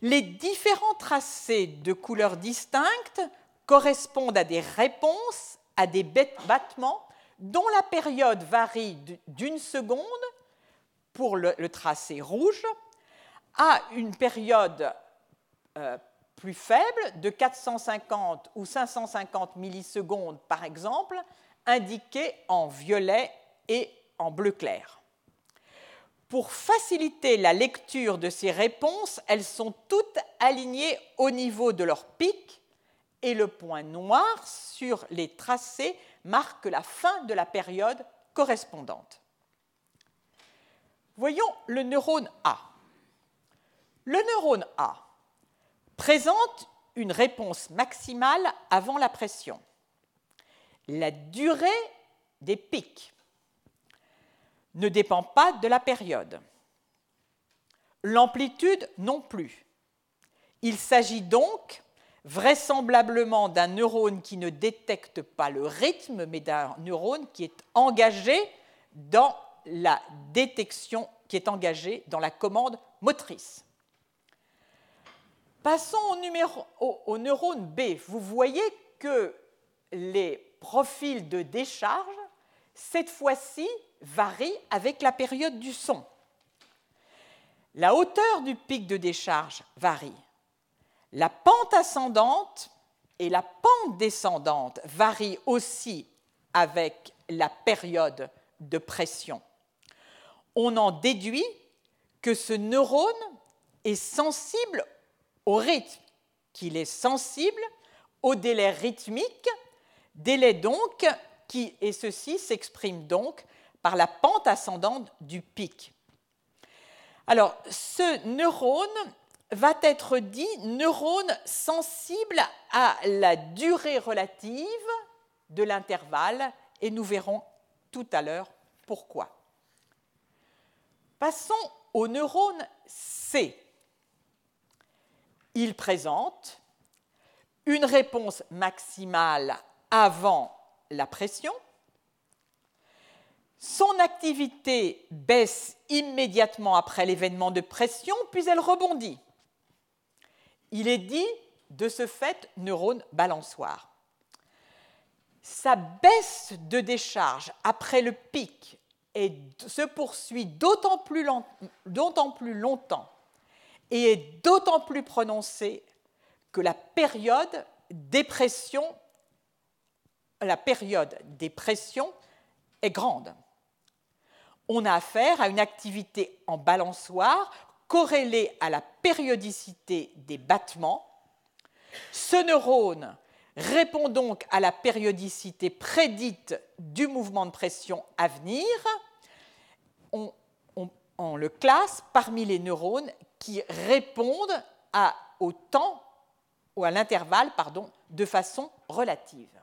Les différents tracés de couleurs distinctes correspondent à des réponses à des battements dont la période varie d'une seconde pour le, tracé rouge à une période euh, plus faible de 450 ou 550 millisecondes par exemple, indiquée en violet et en bleu clair. Pour faciliter la lecture de ces réponses, elles sont toutes alignées au niveau de leur pic et le point noir sur les tracés marque la fin de la période correspondante. Voyons le neurone A. Le neurone A présente une réponse maximale avant la pression. La durée des pics ne dépend pas de la période. L'amplitude non plus. Il s'agit donc vraisemblablement d'un neurone qui ne détecte pas le rythme, mais d'un neurone qui est engagé dans la détection, qui est engagé dans la commande motrice. Passons au, neurone B. Vous voyez que les profils de décharge, cette fois-ci, varient avec la période du son. La hauteur du pic de décharge varie. La pente ascendante et la pente descendante varient aussi avec la période de pression. On en déduit que ce neurone est sensible au rythme, qu'il est sensible au délai rythmique, délai donc qui, et ceci s'exprime donc par la pente ascendante du pic. Alors, ce neurone va être dit neurone sensible à la durée relative de l'intervalle et nous verrons tout à l'heure pourquoi. Passons au neurone C. Il présente une réponse maximale avant la pression. Son activité baisse immédiatement après l'événement de pression, puis elle rebondit. Il est dit de ce fait neurone balançoire. Sa baisse de décharge après le pic se poursuit d'autant plus, longtemps et est d'autant plus prononcée que la période dépression, la période des pressions est grande. On a affaire à une activité en balançoire corrélé à la périodicité des battements. Ce neurone répond donc à la périodicité prédite du mouvement de pression à venir. On, le classe parmi les neurones qui répondent au temps ou à l'intervalle pardon, de façon relative.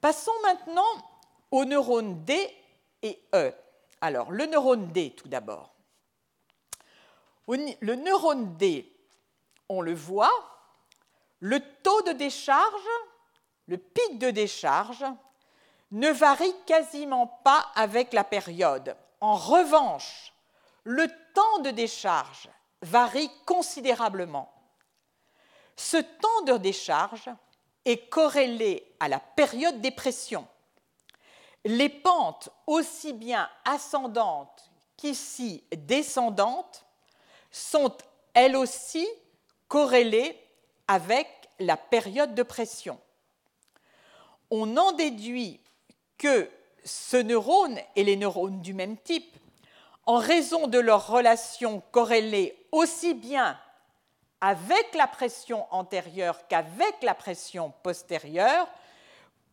Passons maintenant aux neurones D et E. Alors, le neurone D tout d'abord. Le neurone D, on le voit, le taux de décharge, le pic de décharge, ne varie quasiment pas avec la période. En revanche, le temps de décharge varie considérablement. Ce temps de décharge est corrélé à la période des pressions. Les pentes, aussi bien ascendantes qu'ici descendantes, sont elles aussi corrélées avec la période de pression. On en déduit que ce neurone et les neurones du même type, en raison de leur relation corrélée aussi bien avec la pression antérieure qu'avec la pression postérieure,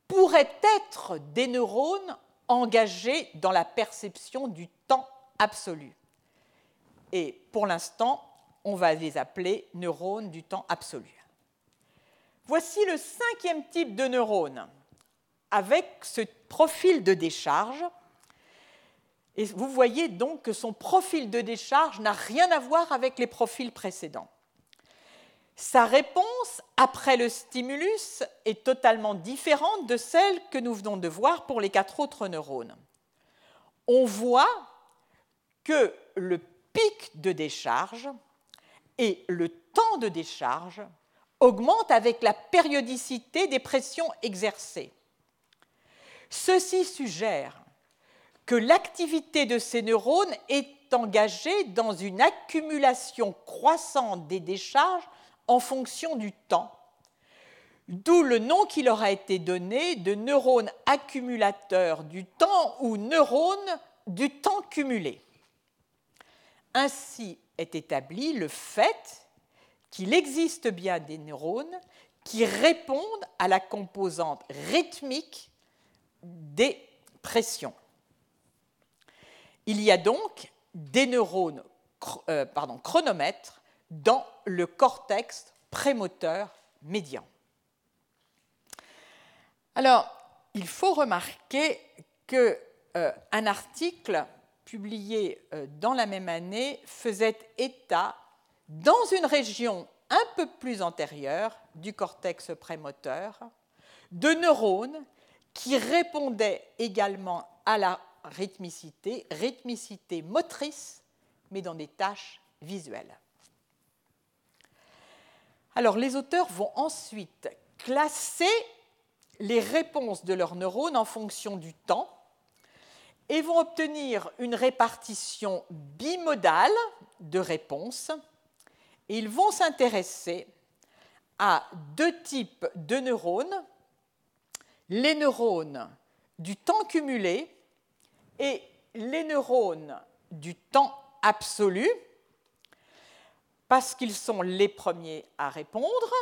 pourraient être des neurones engagés dans la perception du temps absolu. Et pour l'instant, on va les appeler neurones du temps absolu. Voici le cinquième type de neurone avec ce profil de décharge. Et vous voyez donc que son profil de décharge n'a rien à voir avec les profils précédents. Sa réponse après le stimulus est totalement différente de celle que nous venons de voir pour les quatre autres neurones. On voit que le pic de décharge et le temps de décharge augmentent avec la périodicité des pressions exercées. Ceci suggère que l'activité de ces neurones est engagée dans une accumulation croissante des décharges en fonction du temps, d'où le nom qui leur a été donné de neurones accumulateurs du temps ou neurones du temps cumulé. Ainsi est établi le fait qu'il existe bien des neurones qui répondent à la composante rythmique des pressions. Il y a donc des neurones euh, pardon, chronomètre dans le cortex prémoteur médian. Alors, il faut remarquer qu'un euh, article publié euh, dans la même année faisait état, dans une région un peu plus antérieure du cortex prémoteur, de neurones qui répondaient également à la rythmicité, rythmicité motrice, mais dans des tâches visuelles. Alors les auteurs vont ensuite classer les réponses de leurs neurones en fonction du temps et vont obtenir une répartition bimodale de réponses. Ils vont s'intéresser à deux types de neurones, les neurones du temps cumulé et les neurones du temps absolu, parce qu'ils sont les premiers à répondre,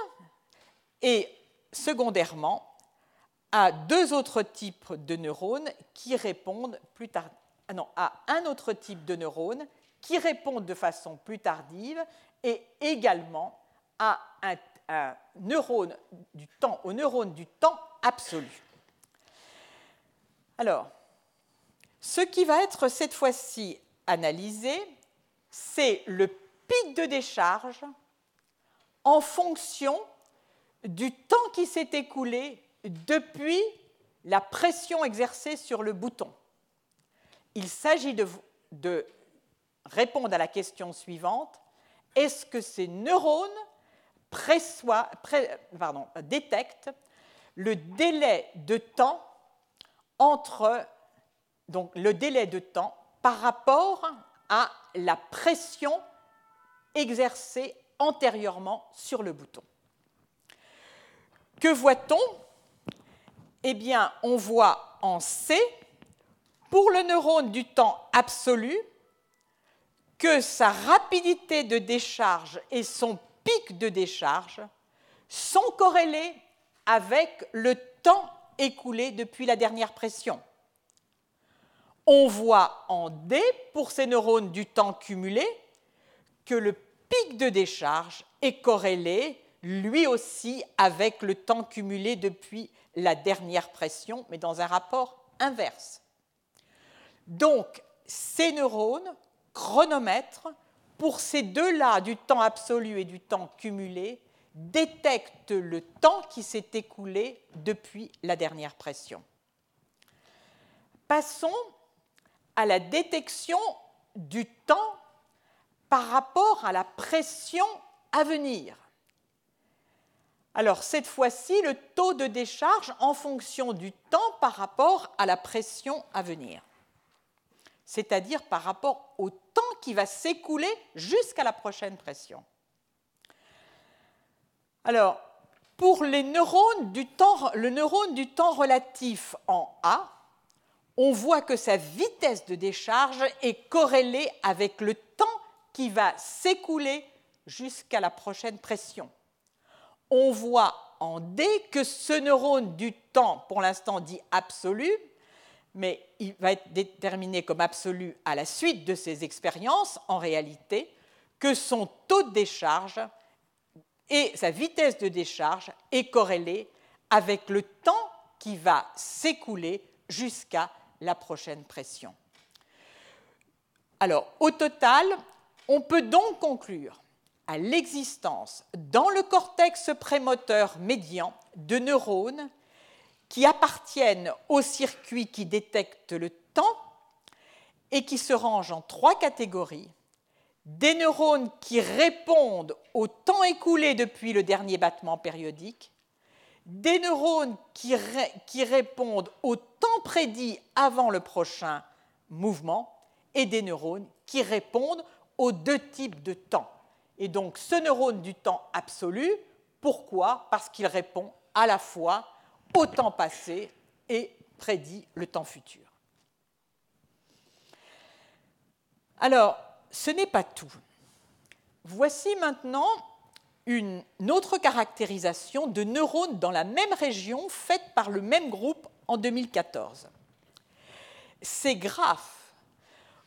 et secondairement à deux autres types de neurones qui répondent plus tard, ah non, à un autre type de neurones qui répondent de façon plus tardive et également à un, neurone du temps, au neurone du temps absolu. Alors, ce qui va être cette fois-ci analysé, c'est le pic de décharge en fonction du temps qui s'est écoulé depuis la pression exercée sur le bouton. Il s'agit de, répondre à la question suivante. Est-ce que ces neurones détectent le délai de temps entre le délai de temps par rapport à la pression exercée antérieurement sur le bouton. Que voit-on? Eh bien, on voit en C, pour le neurone du temps absolu, que sa rapidité de décharge et son pic de décharge sont corrélés avec le temps écoulé depuis la dernière pression. On voit en D, pour ces neurones du temps cumulé, que le pic de décharge est corrélé lui aussi avec le temps cumulé depuis la dernière pression, mais dans un rapport inverse. Donc, ces neurones chronomètres, pour ces deux-là, du temps absolu et du temps cumulé, détectent le temps qui s'est écoulé depuis la dernière pression. Passons à la détection du temps par rapport à la pression à venir. Alors cette fois-ci, le taux de décharge en fonction du temps par rapport à la pression à venir, c'est-à-dire par rapport au temps qui va s'écouler jusqu'à la prochaine pression. Alors, pour les neurones du temps, le neurone du temps relatif en A, on voit que sa vitesse de décharge est corrélée avec le temps qui va s'écouler jusqu'à la prochaine pression on voit en D que ce neurone du temps, pour l'instant dit absolu, mais il va être déterminé comme absolu à la suite de ces expériences, en réalité, que son taux de décharge et sa vitesse de décharge est corrélée avec le temps qui va s'écouler jusqu'à la prochaine pression. Alors, au total, on peut donc conclure à l'existence dans le cortex prémoteur médian de neurones qui appartiennent au circuit qui détecte le temps et qui se rangent en trois catégories. Des neurones qui répondent au temps écoulé depuis le dernier battement périodique, des neurones qui, qui répondent au temps prédit avant le prochain mouvement et des neurones qui répondent aux deux types de temps et donc ce neurone du temps absolu, pourquoi? Parce qu'il répond à la fois au temps passé et prédit le temps futur. Alors, ce n'est pas tout. Voici maintenant une autre caractérisation de neurones dans la même région faite par le même groupe en 2014. Ces graphes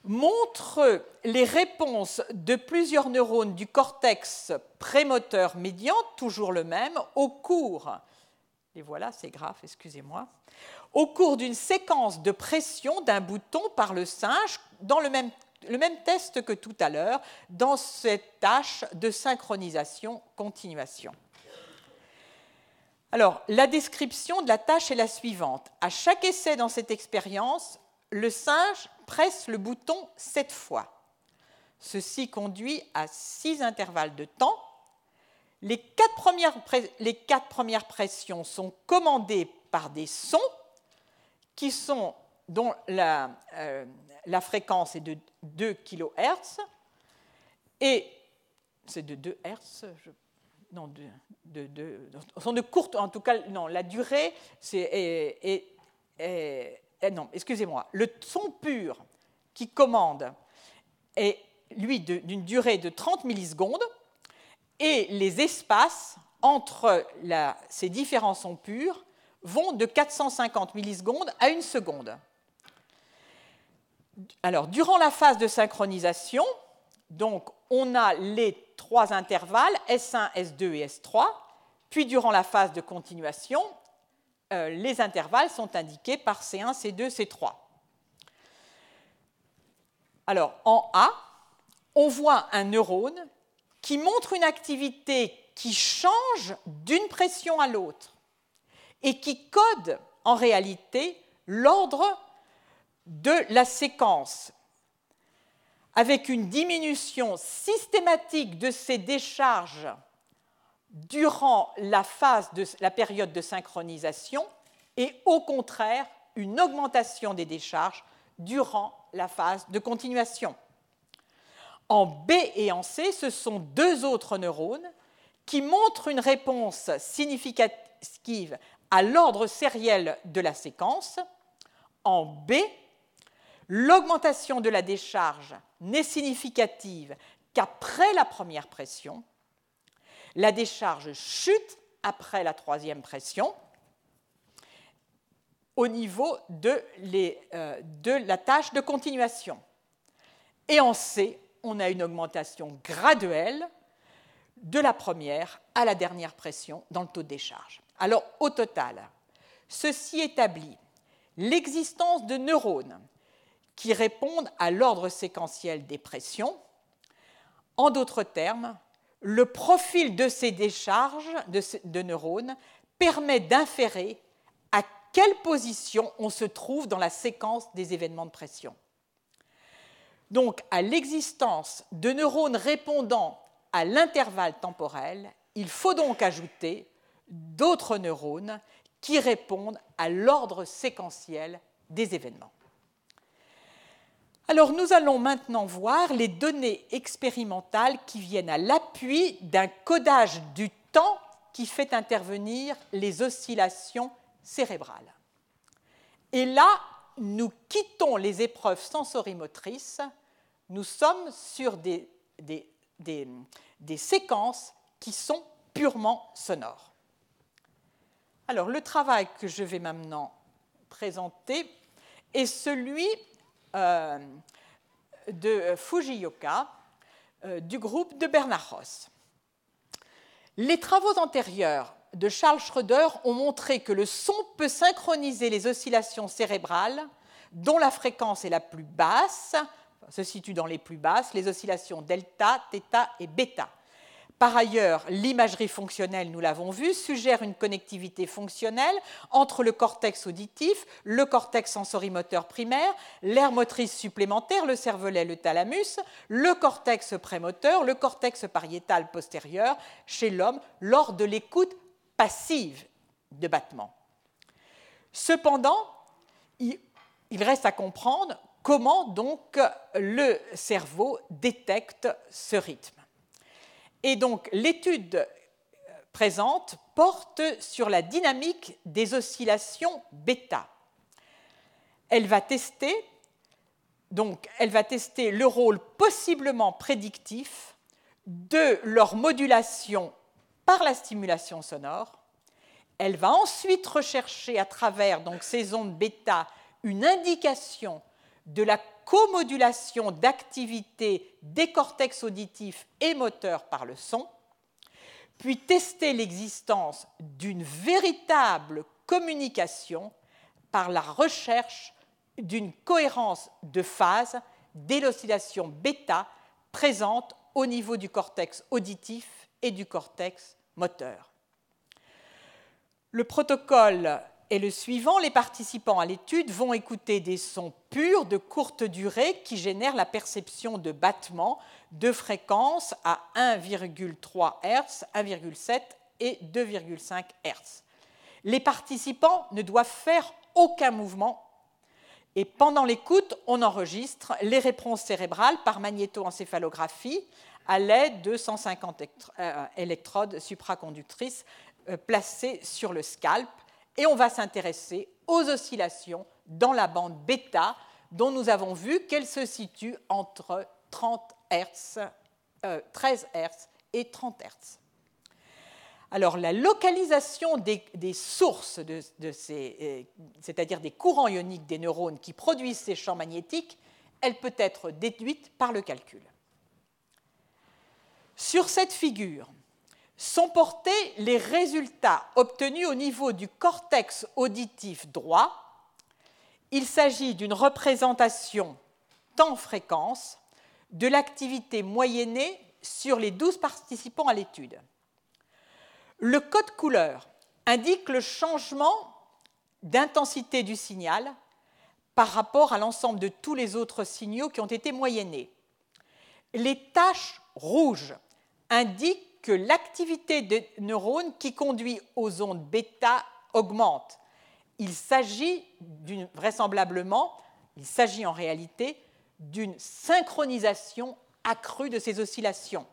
montre les réponses de plusieurs neurones du cortex prémoteur médian, toujours le même, au cours, et voilà, c'est grave, excusez-moi, au cours d'une séquence de pression d'un bouton par le singe dans le même, le même test que tout à l'heure, dans cette tâche de synchronisation-continuation. Alors, la description de la tâche est la suivante. À chaque essai dans cette expérience, le singe presse le bouton sept fois. Ceci conduit à six intervalles de temps. Les quatre premières, pressions sont commandées par des sons qui sont, dont la, euh, fréquence est de 2 kHz et c'est de 2 Hz, non, de, sont de courte, en tout cas, non, la durée, est, non, excusez-moi, le son pur qui commande est, lui, d'une durée de 30 millisecondes, et les espaces entre ces différents sons purs vont de 450 millisecondes à une seconde. Alors, durant la phase de synchronisation, donc, on a les trois intervalles, S1, S2 et S3, puis durant la phase de continuation, euh, les intervalles sont indiqués par C1, C2, C3. Alors, en A, on voit un neurone qui montre une activité qui change d'une pression à l'autre et qui code en réalité l'ordre de la séquence avec une diminution systématique de ces décharges durant la phase de la période de synchronisation et au contraire une augmentation des décharges durant la phase de continuation. En B et en C, ce sont deux autres neurones qui montrent une réponse significative à l'ordre sériel de la séquence. En B, l'augmentation de la décharge n'est significative qu'après la première pression. La décharge chute après la troisième pression au niveau de, euh, de, la tâche de continuation. Et en C, on a une augmentation graduelle de la première à la dernière pression dans le taux de décharge. Alors, au total, ceci établit l'existence de neurones qui répondent à l'ordre séquentiel des pressions. En d'autres termes, le profil de ces décharges de, neurones permet d'inférer à quelle position on se trouve dans la séquence des événements de pression. Donc, à l'existence de neurones répondant à l'intervalle temporel, il faut donc ajouter d'autres neurones qui répondent à l'ordre séquentiel des événements. Alors nous allons maintenant voir les données expérimentales qui viennent à l'appui d'un codage du temps qui fait intervenir les oscillations cérébrales. Et là, nous quittons les épreuves sensorimotrices, nous sommes sur des, séquences qui sont purement sonores. Alors le travail que je vais maintenant présenter est celui euh, de Fujioka euh, du groupe de Bernard Ross. Les travaux antérieurs de Charles Schroeder ont montré que le son peut synchroniser les oscillations cérébrales dont la fréquence est la plus basse, se situe dans les plus basses, les oscillations delta, θ et bêta. Par ailleurs, l'imagerie fonctionnelle, nous l'avons vu, suggère une connectivité fonctionnelle entre le cortex auditif, le cortex sensorimoteur primaire, l'aire motrice supplémentaire, le cervelet, le thalamus, le cortex prémoteur, le cortex pariétal postérieur chez l'homme lors de l'écoute passive de battements. Cependant, il reste à comprendre comment donc le cerveau détecte ce rythme. Et donc l'étude présente porte sur la dynamique des oscillations bêta. Elle va tester donc le rôle possiblement prédictif de leur modulation par la stimulation sonore. Elle va ensuite rechercher à travers ces ondes bêta une indication de la comodulation d'activité des cortex auditifs et moteurs par le son, puis tester l'existence d'une véritable communication par la recherche d'une cohérence de phase dès l'oscillation bêta présente au niveau du cortex auditif et du cortex moteur. Le protocole est le suivant. Les participants à l'étude vont écouter des sons purs de courte durée qui génèrent la perception de battements de fréquence à 1,3 Hz, 1,7 et 2,5 Hz. Les participants ne doivent faire aucun mouvement et pendant l'écoute, on enregistre les réponses cérébrales par magnétoencéphalographie à l'aide de 150 euh, électrodes supraconductrices euh, placées sur le scalp. Et on va s'intéresser aux oscillations dans la bande bêta, dont nous avons vu qu'elle se situe entre 30 Hz, 13 Hz et 30 Hz. Alors la localisation des, sources, de, euh, c'est-à-dire des courants ioniques des neurones qui produisent ces champs magnétiques, elle peut être déduite par le calcul. Sur cette figure sont portés les résultats obtenus au niveau du cortex auditif droit. Il s'agit d'une représentation temps-fréquence de l'activité moyennée sur les 12 participants à l'étude. Le code couleur indique le changement d'intensité du signal par rapport à l'ensemble de tous les autres signaux qui ont été moyennés. Les taches rouges indiquent que l'activité des neurones qui conduit aux ondes bêta augmente. Il s'agit vraisemblablement, il s'agit en réalité d'une synchronisation accrue de ces oscillations.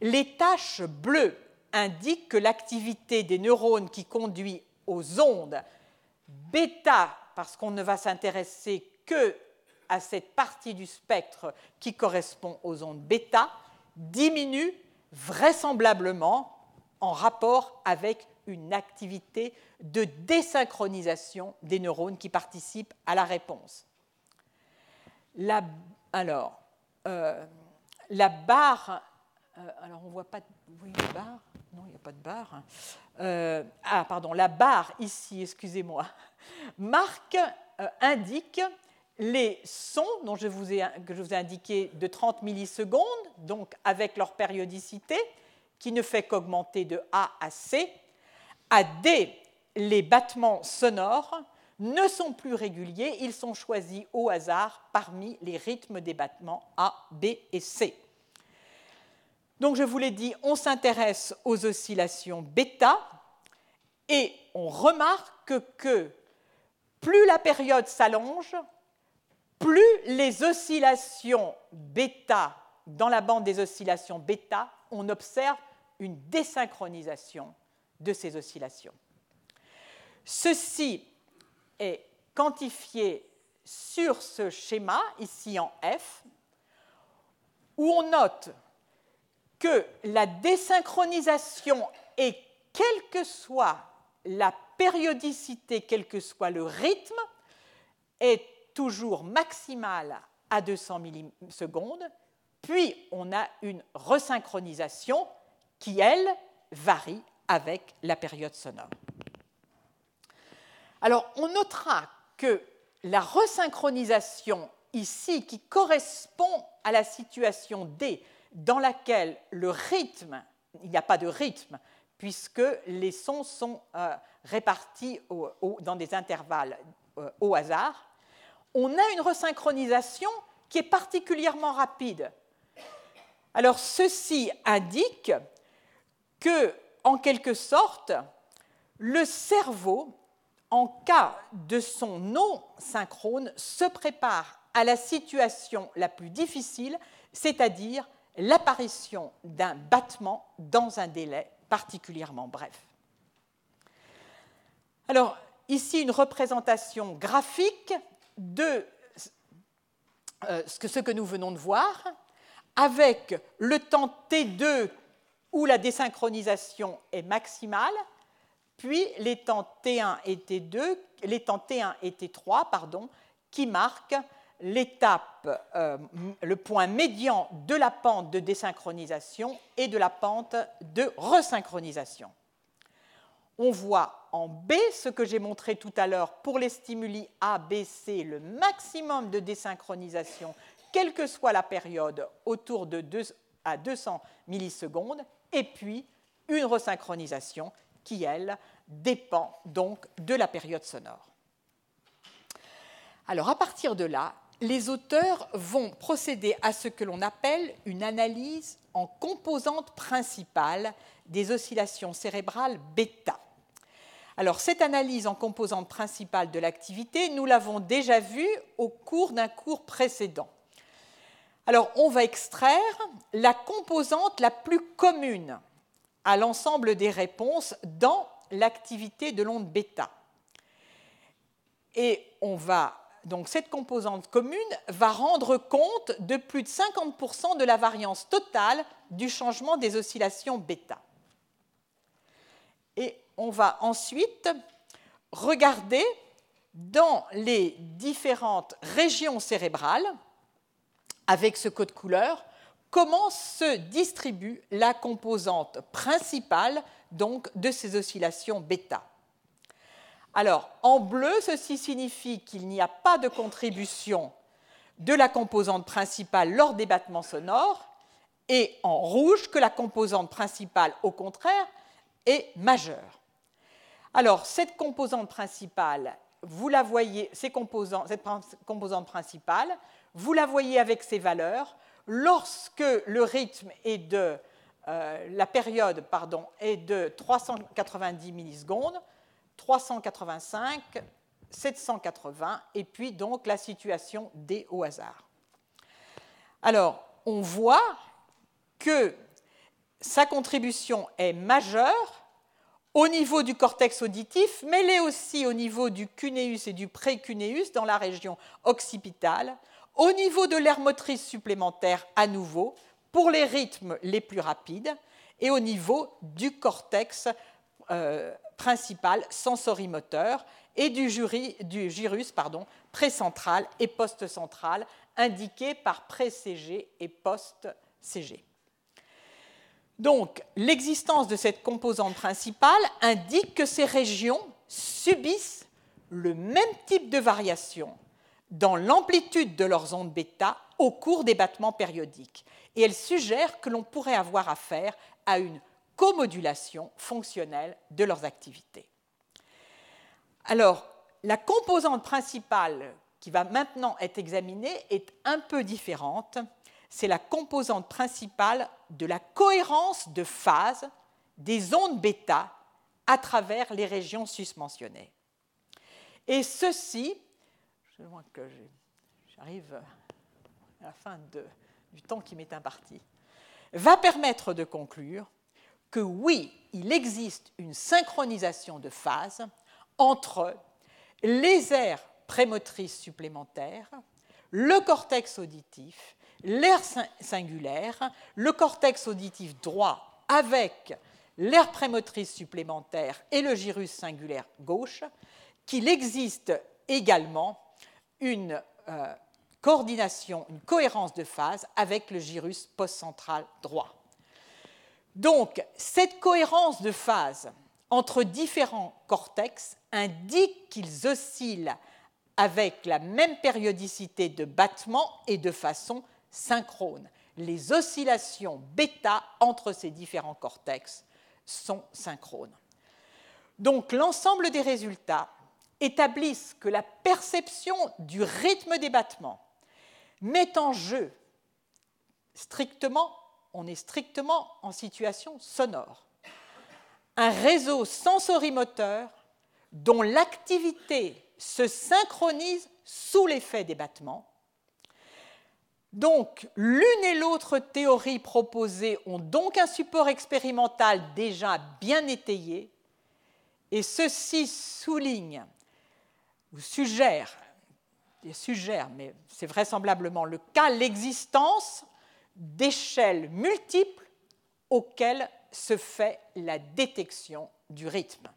Les taches bleues indique que l'activité des neurones qui conduit aux ondes bêta, parce qu'on ne va s'intéresser que à cette partie du spectre qui correspond aux ondes bêta, diminue vraisemblablement en rapport avec une activité de désynchronisation des neurones qui participent à la réponse. La, alors, euh, la barre, euh, alors on voit pas, la barre non, il n'y a pas de barre. Euh, ah, pardon, la barre ici, excusez-moi, <laughs> marque, indique les sons dont je vous ai, que je vous ai indiqués de 30 millisecondes, donc avec leur périodicité, qui ne fait qu'augmenter de A à C. À D, les battements sonores ne sont plus réguliers, ils sont choisis au hasard parmi les rythmes des battements A, B et C. Donc je vous l'ai dit, on s'intéresse aux oscillations bêta et on remarque que plus la période s'allonge, plus les oscillations bêta, dans la bande des oscillations bêta, on observe une désynchronisation de ces oscillations. Ceci est quantifié sur ce schéma, ici en F, où on note que la désynchronisation est, quelle que soit la périodicité, quel que soit le rythme, est toujours maximale à 200 millisecondes, puis on a une resynchronisation qui, elle, varie avec la période sonore. Alors, on notera que la resynchronisation ici, qui correspond à la situation D, dans laquelle le rythme, il n'y a pas de rythme, puisque les sons sont euh, répartis dans des intervalles euh, au hasard, on a une resynchronisation qui est particulièrement rapide. Alors ceci indique que, en quelque sorte, le cerveau, en cas de son non synchrone, se prépare à la situation la plus difficile, c'est-à-dire l'apparition d'un battement dans un délai particulièrement bref. Alors, ici, une représentation graphique de euh, ce que nous venons de voir, avec le temps T2 où la désynchronisation est maximale, puis les temps T1 et T2, les temps T1 et T3, pardon, qui marquent l'étape, euh, le point médian de la pente de désynchronisation et de la pente de resynchronisation. On voit en B ce que j'ai montré tout à l'heure pour les stimuli A, B, C, le maximum de désynchronisation, quelle que soit la période, autour de 2 à 200 millisecondes, et puis une resynchronisation qui, elle, dépend donc de la période sonore. Alors à partir de là, les auteurs vont procéder à ce que l'on appelle une analyse en composantes principales des oscillations cérébrales bêta. Alors cette analyse en composantes principales de l'activité, nous l'avons déjà vue au cours d'un cours précédent. Alors on va extraire la composante la plus commune à l'ensemble des réponses dans l'activité de l'onde bêta. Et donc cette composante commune va rendre compte de plus de 50% de la variance totale du changement des oscillations bêta. On va ensuite regarder dans les différentes régions cérébrales, avec ce code couleur, comment se distribue la composante principale donc, de ces oscillations bêta. Alors, en bleu, ceci signifie qu'il n'y a pas de contribution de la composante principale lors des battements sonores, et en rouge, que la composante principale, au contraire, est majeure. Alors, cette composante principale, vous la voyez, cette composante principale, vous la voyez avec ses valeurs lorsque le rythme est de euh, la période pardon, est de 390 millisecondes, 385, 780, et puis donc la situation D au hasard. Alors, on voit que sa contribution est majeure au niveau du cortex auditif, mais aussi au niveau du cuneus et du précuneus dans la région occipitale, au niveau de l'air motrice supplémentaire à nouveau, pour les rythmes les plus rapides, et au niveau du cortex euh, principal sensorimoteur et du, jury, gyrus précentral et post-central, indiqué par pré-CG et post-CG. Donc, l'existence de cette composante principale indique que ces régions subissent le même type de variation dans l'amplitude de leurs ondes bêta au cours des battements périodiques. Et elle suggère que l'on pourrait avoir affaire à une comodulation fonctionnelle de leurs activités. Alors, la composante principale qui va maintenant être examinée est un peu différente. C'est la composante principale de la cohérence de phase des ondes bêta à travers les régions susmentionnées. Et ceci, je vois que j'arrive à la fin du temps qui m'est imparti, va permettre de conclure que oui, il existe une synchronisation de phase entre les aires prémotrices supplémentaires, le cortex auditif, l'air singulaire, le cortex auditif droit avec l'air prémotrice supplémentaire et le gyrus singulaire gauche, qu'il existe également une euh, coordination, une cohérence de phase avec le gyrus postcentral droit. Donc, cette cohérence de phase entre différents cortex indique qu'ils oscillent avec la même périodicité de battement et de façon Les oscillations bêta entre ces différents cortex sont synchrones. Donc l'ensemble des résultats établissent que la perception du rythme des battements met en jeu strictement on est strictement en situation sonore. Un réseau sensorimoteur dont l'activité se synchronise sous l'effet des battements. Donc, l'une et l'autre théorie proposée ont donc un support expérimental déjà bien étayé, et ceci souligne ou suggère, suggère mais c'est vraisemblablement le cas, l'existence d'échelles multiples auxquelles se fait la détection du rythme.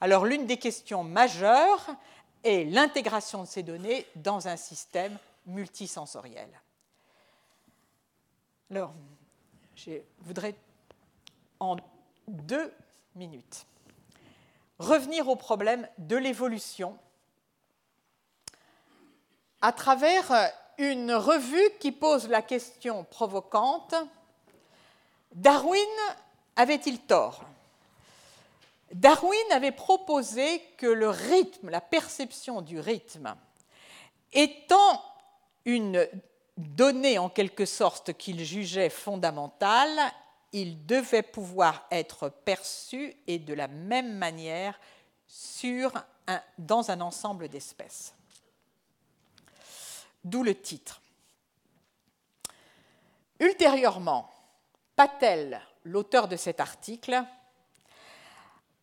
Alors l'une des questions majeures est l'intégration de ces données dans un système multisensorielle. Alors, je voudrais en deux minutes revenir au problème de l'évolution à travers une revue qui pose la question provocante Darwin avait-il tort? Darwin avait proposé que le rythme, la perception du rythme, étant une donnée en quelque sorte qu'il jugeait fondamentale, il devait pouvoir être perçu et de la même manière sur dans un ensemble d'espèces. D'où le titre. Ultérieurement, Patel, l'auteur de cet article,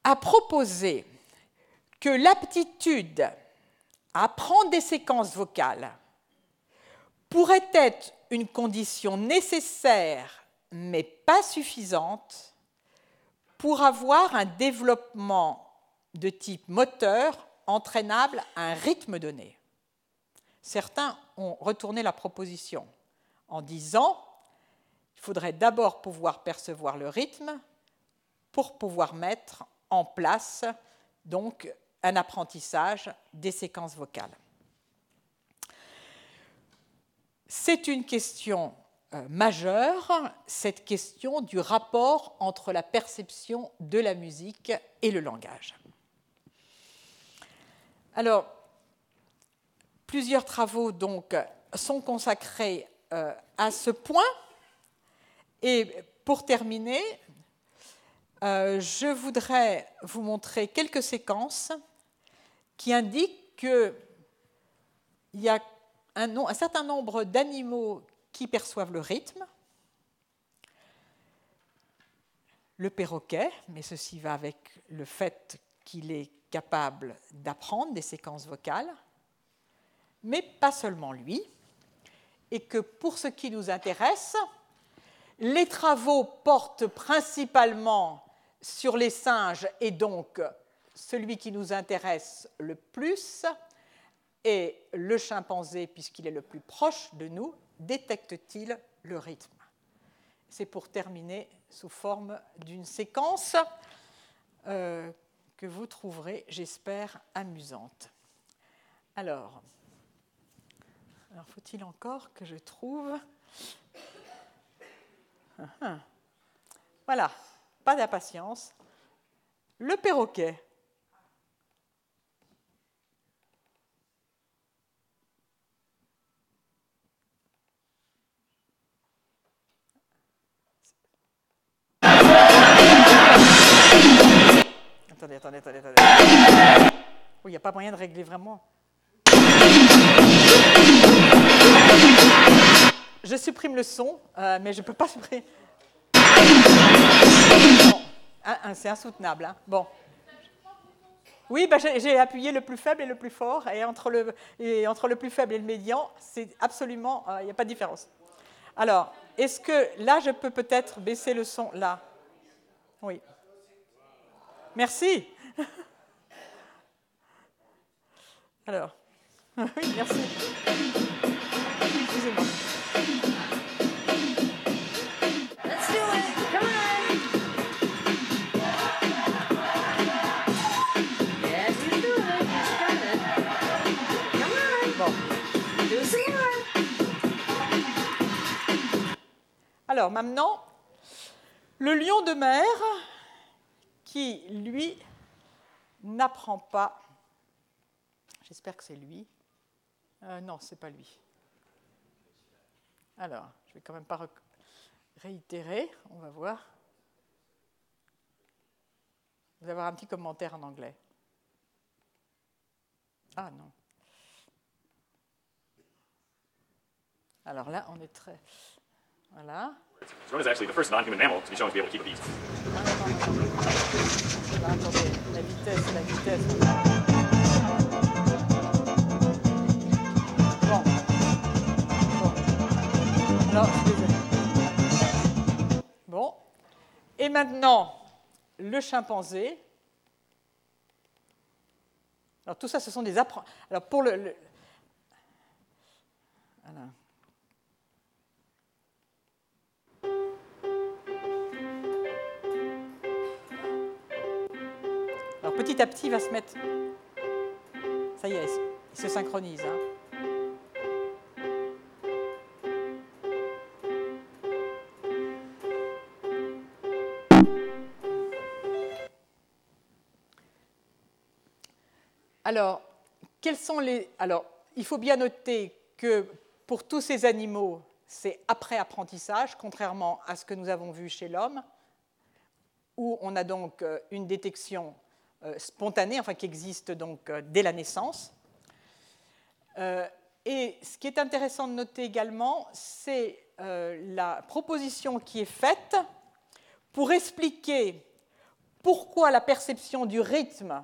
a proposé que l'aptitude à apprendre des séquences vocales pourrait être une condition nécessaire mais pas suffisante pour avoir un développement de type moteur entraînable à un rythme donné. Certains ont retourné la proposition en disant il faudrait d'abord pouvoir percevoir le rythme pour pouvoir mettre en place donc un apprentissage des séquences vocales. C'est une question euh, majeure, cette question du rapport entre la perception de la musique et le langage. Alors, plusieurs travaux donc sont consacrés euh, à ce point. Et pour terminer, euh, je voudrais vous montrer quelques séquences qui indiquent qu'il y a un, certain nombre d'animaux qui perçoivent le rythme. Le perroquet, mais ceci va avec le fait qu'il est capable d'apprendre des séquences vocales, mais pas seulement lui, et que pour ce qui nous intéresse, les travaux portent principalement sur les singes et donc celui qui nous intéresse le plus est le chimpanzé puisqu'il est le plus proche de nous, détecte-t-il le rythme? C'est pour terminer sous forme d'une séquence euh, que vous trouverez, j'espère, amusante. Alors, alors faut-il encore que je trouve... Ah, ah. Voilà, pas d'impatience. Le perroquet. Attendez, attendez, attendez, il n'y a pas moyen de régler vraiment. Je supprime le son, euh, mais je ne peux pas supprimer. c'est insoutenable. Hein. Bon. Oui, bah, j'ai appuyé le plus faible et le plus fort, et entre le, et entre le plus faible et le médian, c'est absolument, euh, il n'y a pas de différence. Alors, est-ce que là, je peux peut-être baisser le son Là? Oui. Merci. <laughs> Alors, <laughs> oui, merci. Excusez-moi. Alors maintenant, le lion de mer qui, lui, n'apprend pas. J'espère que c'est lui. Euh, non, c'est pas lui. Alors, je vais quand même pas réitérer. On va voir. Vous avoir un petit commentaire en anglais. Ah non. Alors là, on est très. Voilà. Drone is actually the first non-human mammal to be shown to be able to keep a beat. Attendez, la vitesse, la vitesse. Bon. Bon. Et maintenant, le chimpanzé. Alors tout ça, ce sont des apprentissages. Alors pour le, le Alors petit à petit, il va se mettre. Ça y est, il se synchronise. Hein. Alors, quels sont les. Alors, il faut bien noter que pour tous ces animaux, c'est après apprentissage, contrairement à ce que nous avons vu chez l'homme, où on a donc euh, une détection spontanée, enfin qui existe donc euh, dès la naissance. Et ce qui est intéressant de noter également, c'est la proposition qui est faite pour expliquer pourquoi la perception du rythme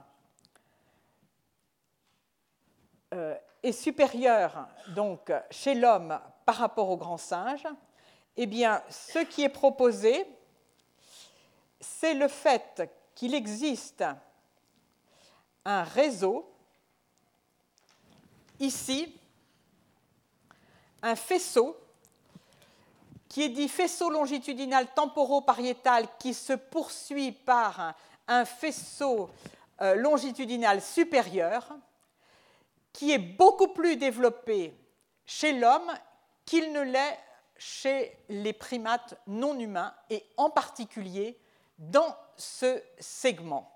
euh, est supérieur donc chez l'homme par rapport au grand singe, eh bien, ce qui est proposé, c'est le fait qu'il existe un réseau, ici, un faisceau, qui est dit faisceau longitudinal temporo-pariétal, qui se poursuit par un faisceau euh, longitudinal supérieur, qui est beaucoup plus développé chez l'homme qu'il ne l'est chez les primates non humains et en particulier dans ce segment.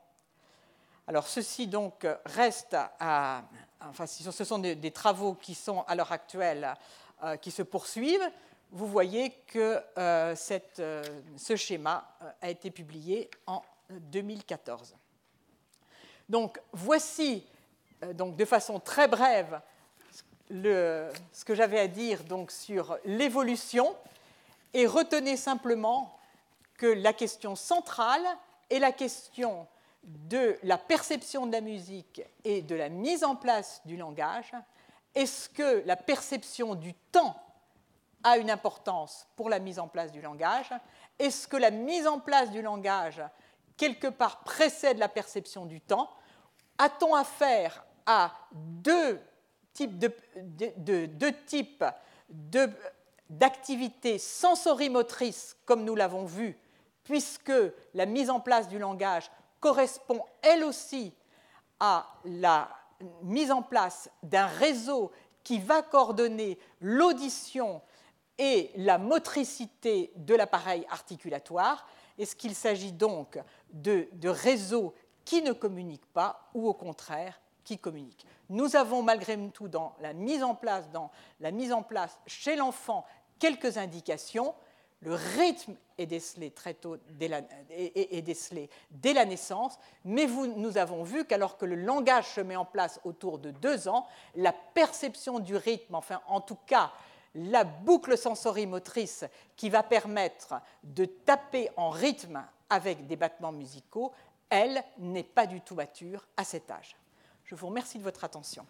Alors ceci donc reste à, enfin ce sont des, travaux qui sont à l'heure actuelle euh, qui se poursuivent. Vous voyez que euh, cette, euh, ce schéma a été publié en 2014. Donc voici donc de façon très brève ce que j'avais à dire donc sur l'évolution et retenez simplement que la question centrale est la question de la perception de la musique et de la mise en place du langage. Est-ce que la perception du temps a une importance pour la mise en place du langage? Est-ce que la mise en place du langage, quelque part, précède la perception du temps? A-t-on affaire à deux types de, d'activités sensorimotrices, comme nous l'avons vu, puisque la mise en place du langage correspond elle aussi à la mise en place d'un réseau qui va coordonner l'audition et la motricité de l'appareil articulatoire. Est-ce qu'il s'agit donc de, de réseaux qui ne communiquent pas ou au contraire communiquent? Nous avons malgré tout dans la mise en place, dans la mise en place chez l'enfant, quelques indications. Le rythme est décelé très tôt dès la, est, décelé dès la naissance, mais nous avons vu qu'alors que le langage se met en place autour de deux ans, la perception du rythme, enfin en tout cas la boucle sensorimotrice qui va permettre de taper en rythme avec des battements musicaux, elle n'est pas du tout mature à cet âge. Je vous remercie de votre attention.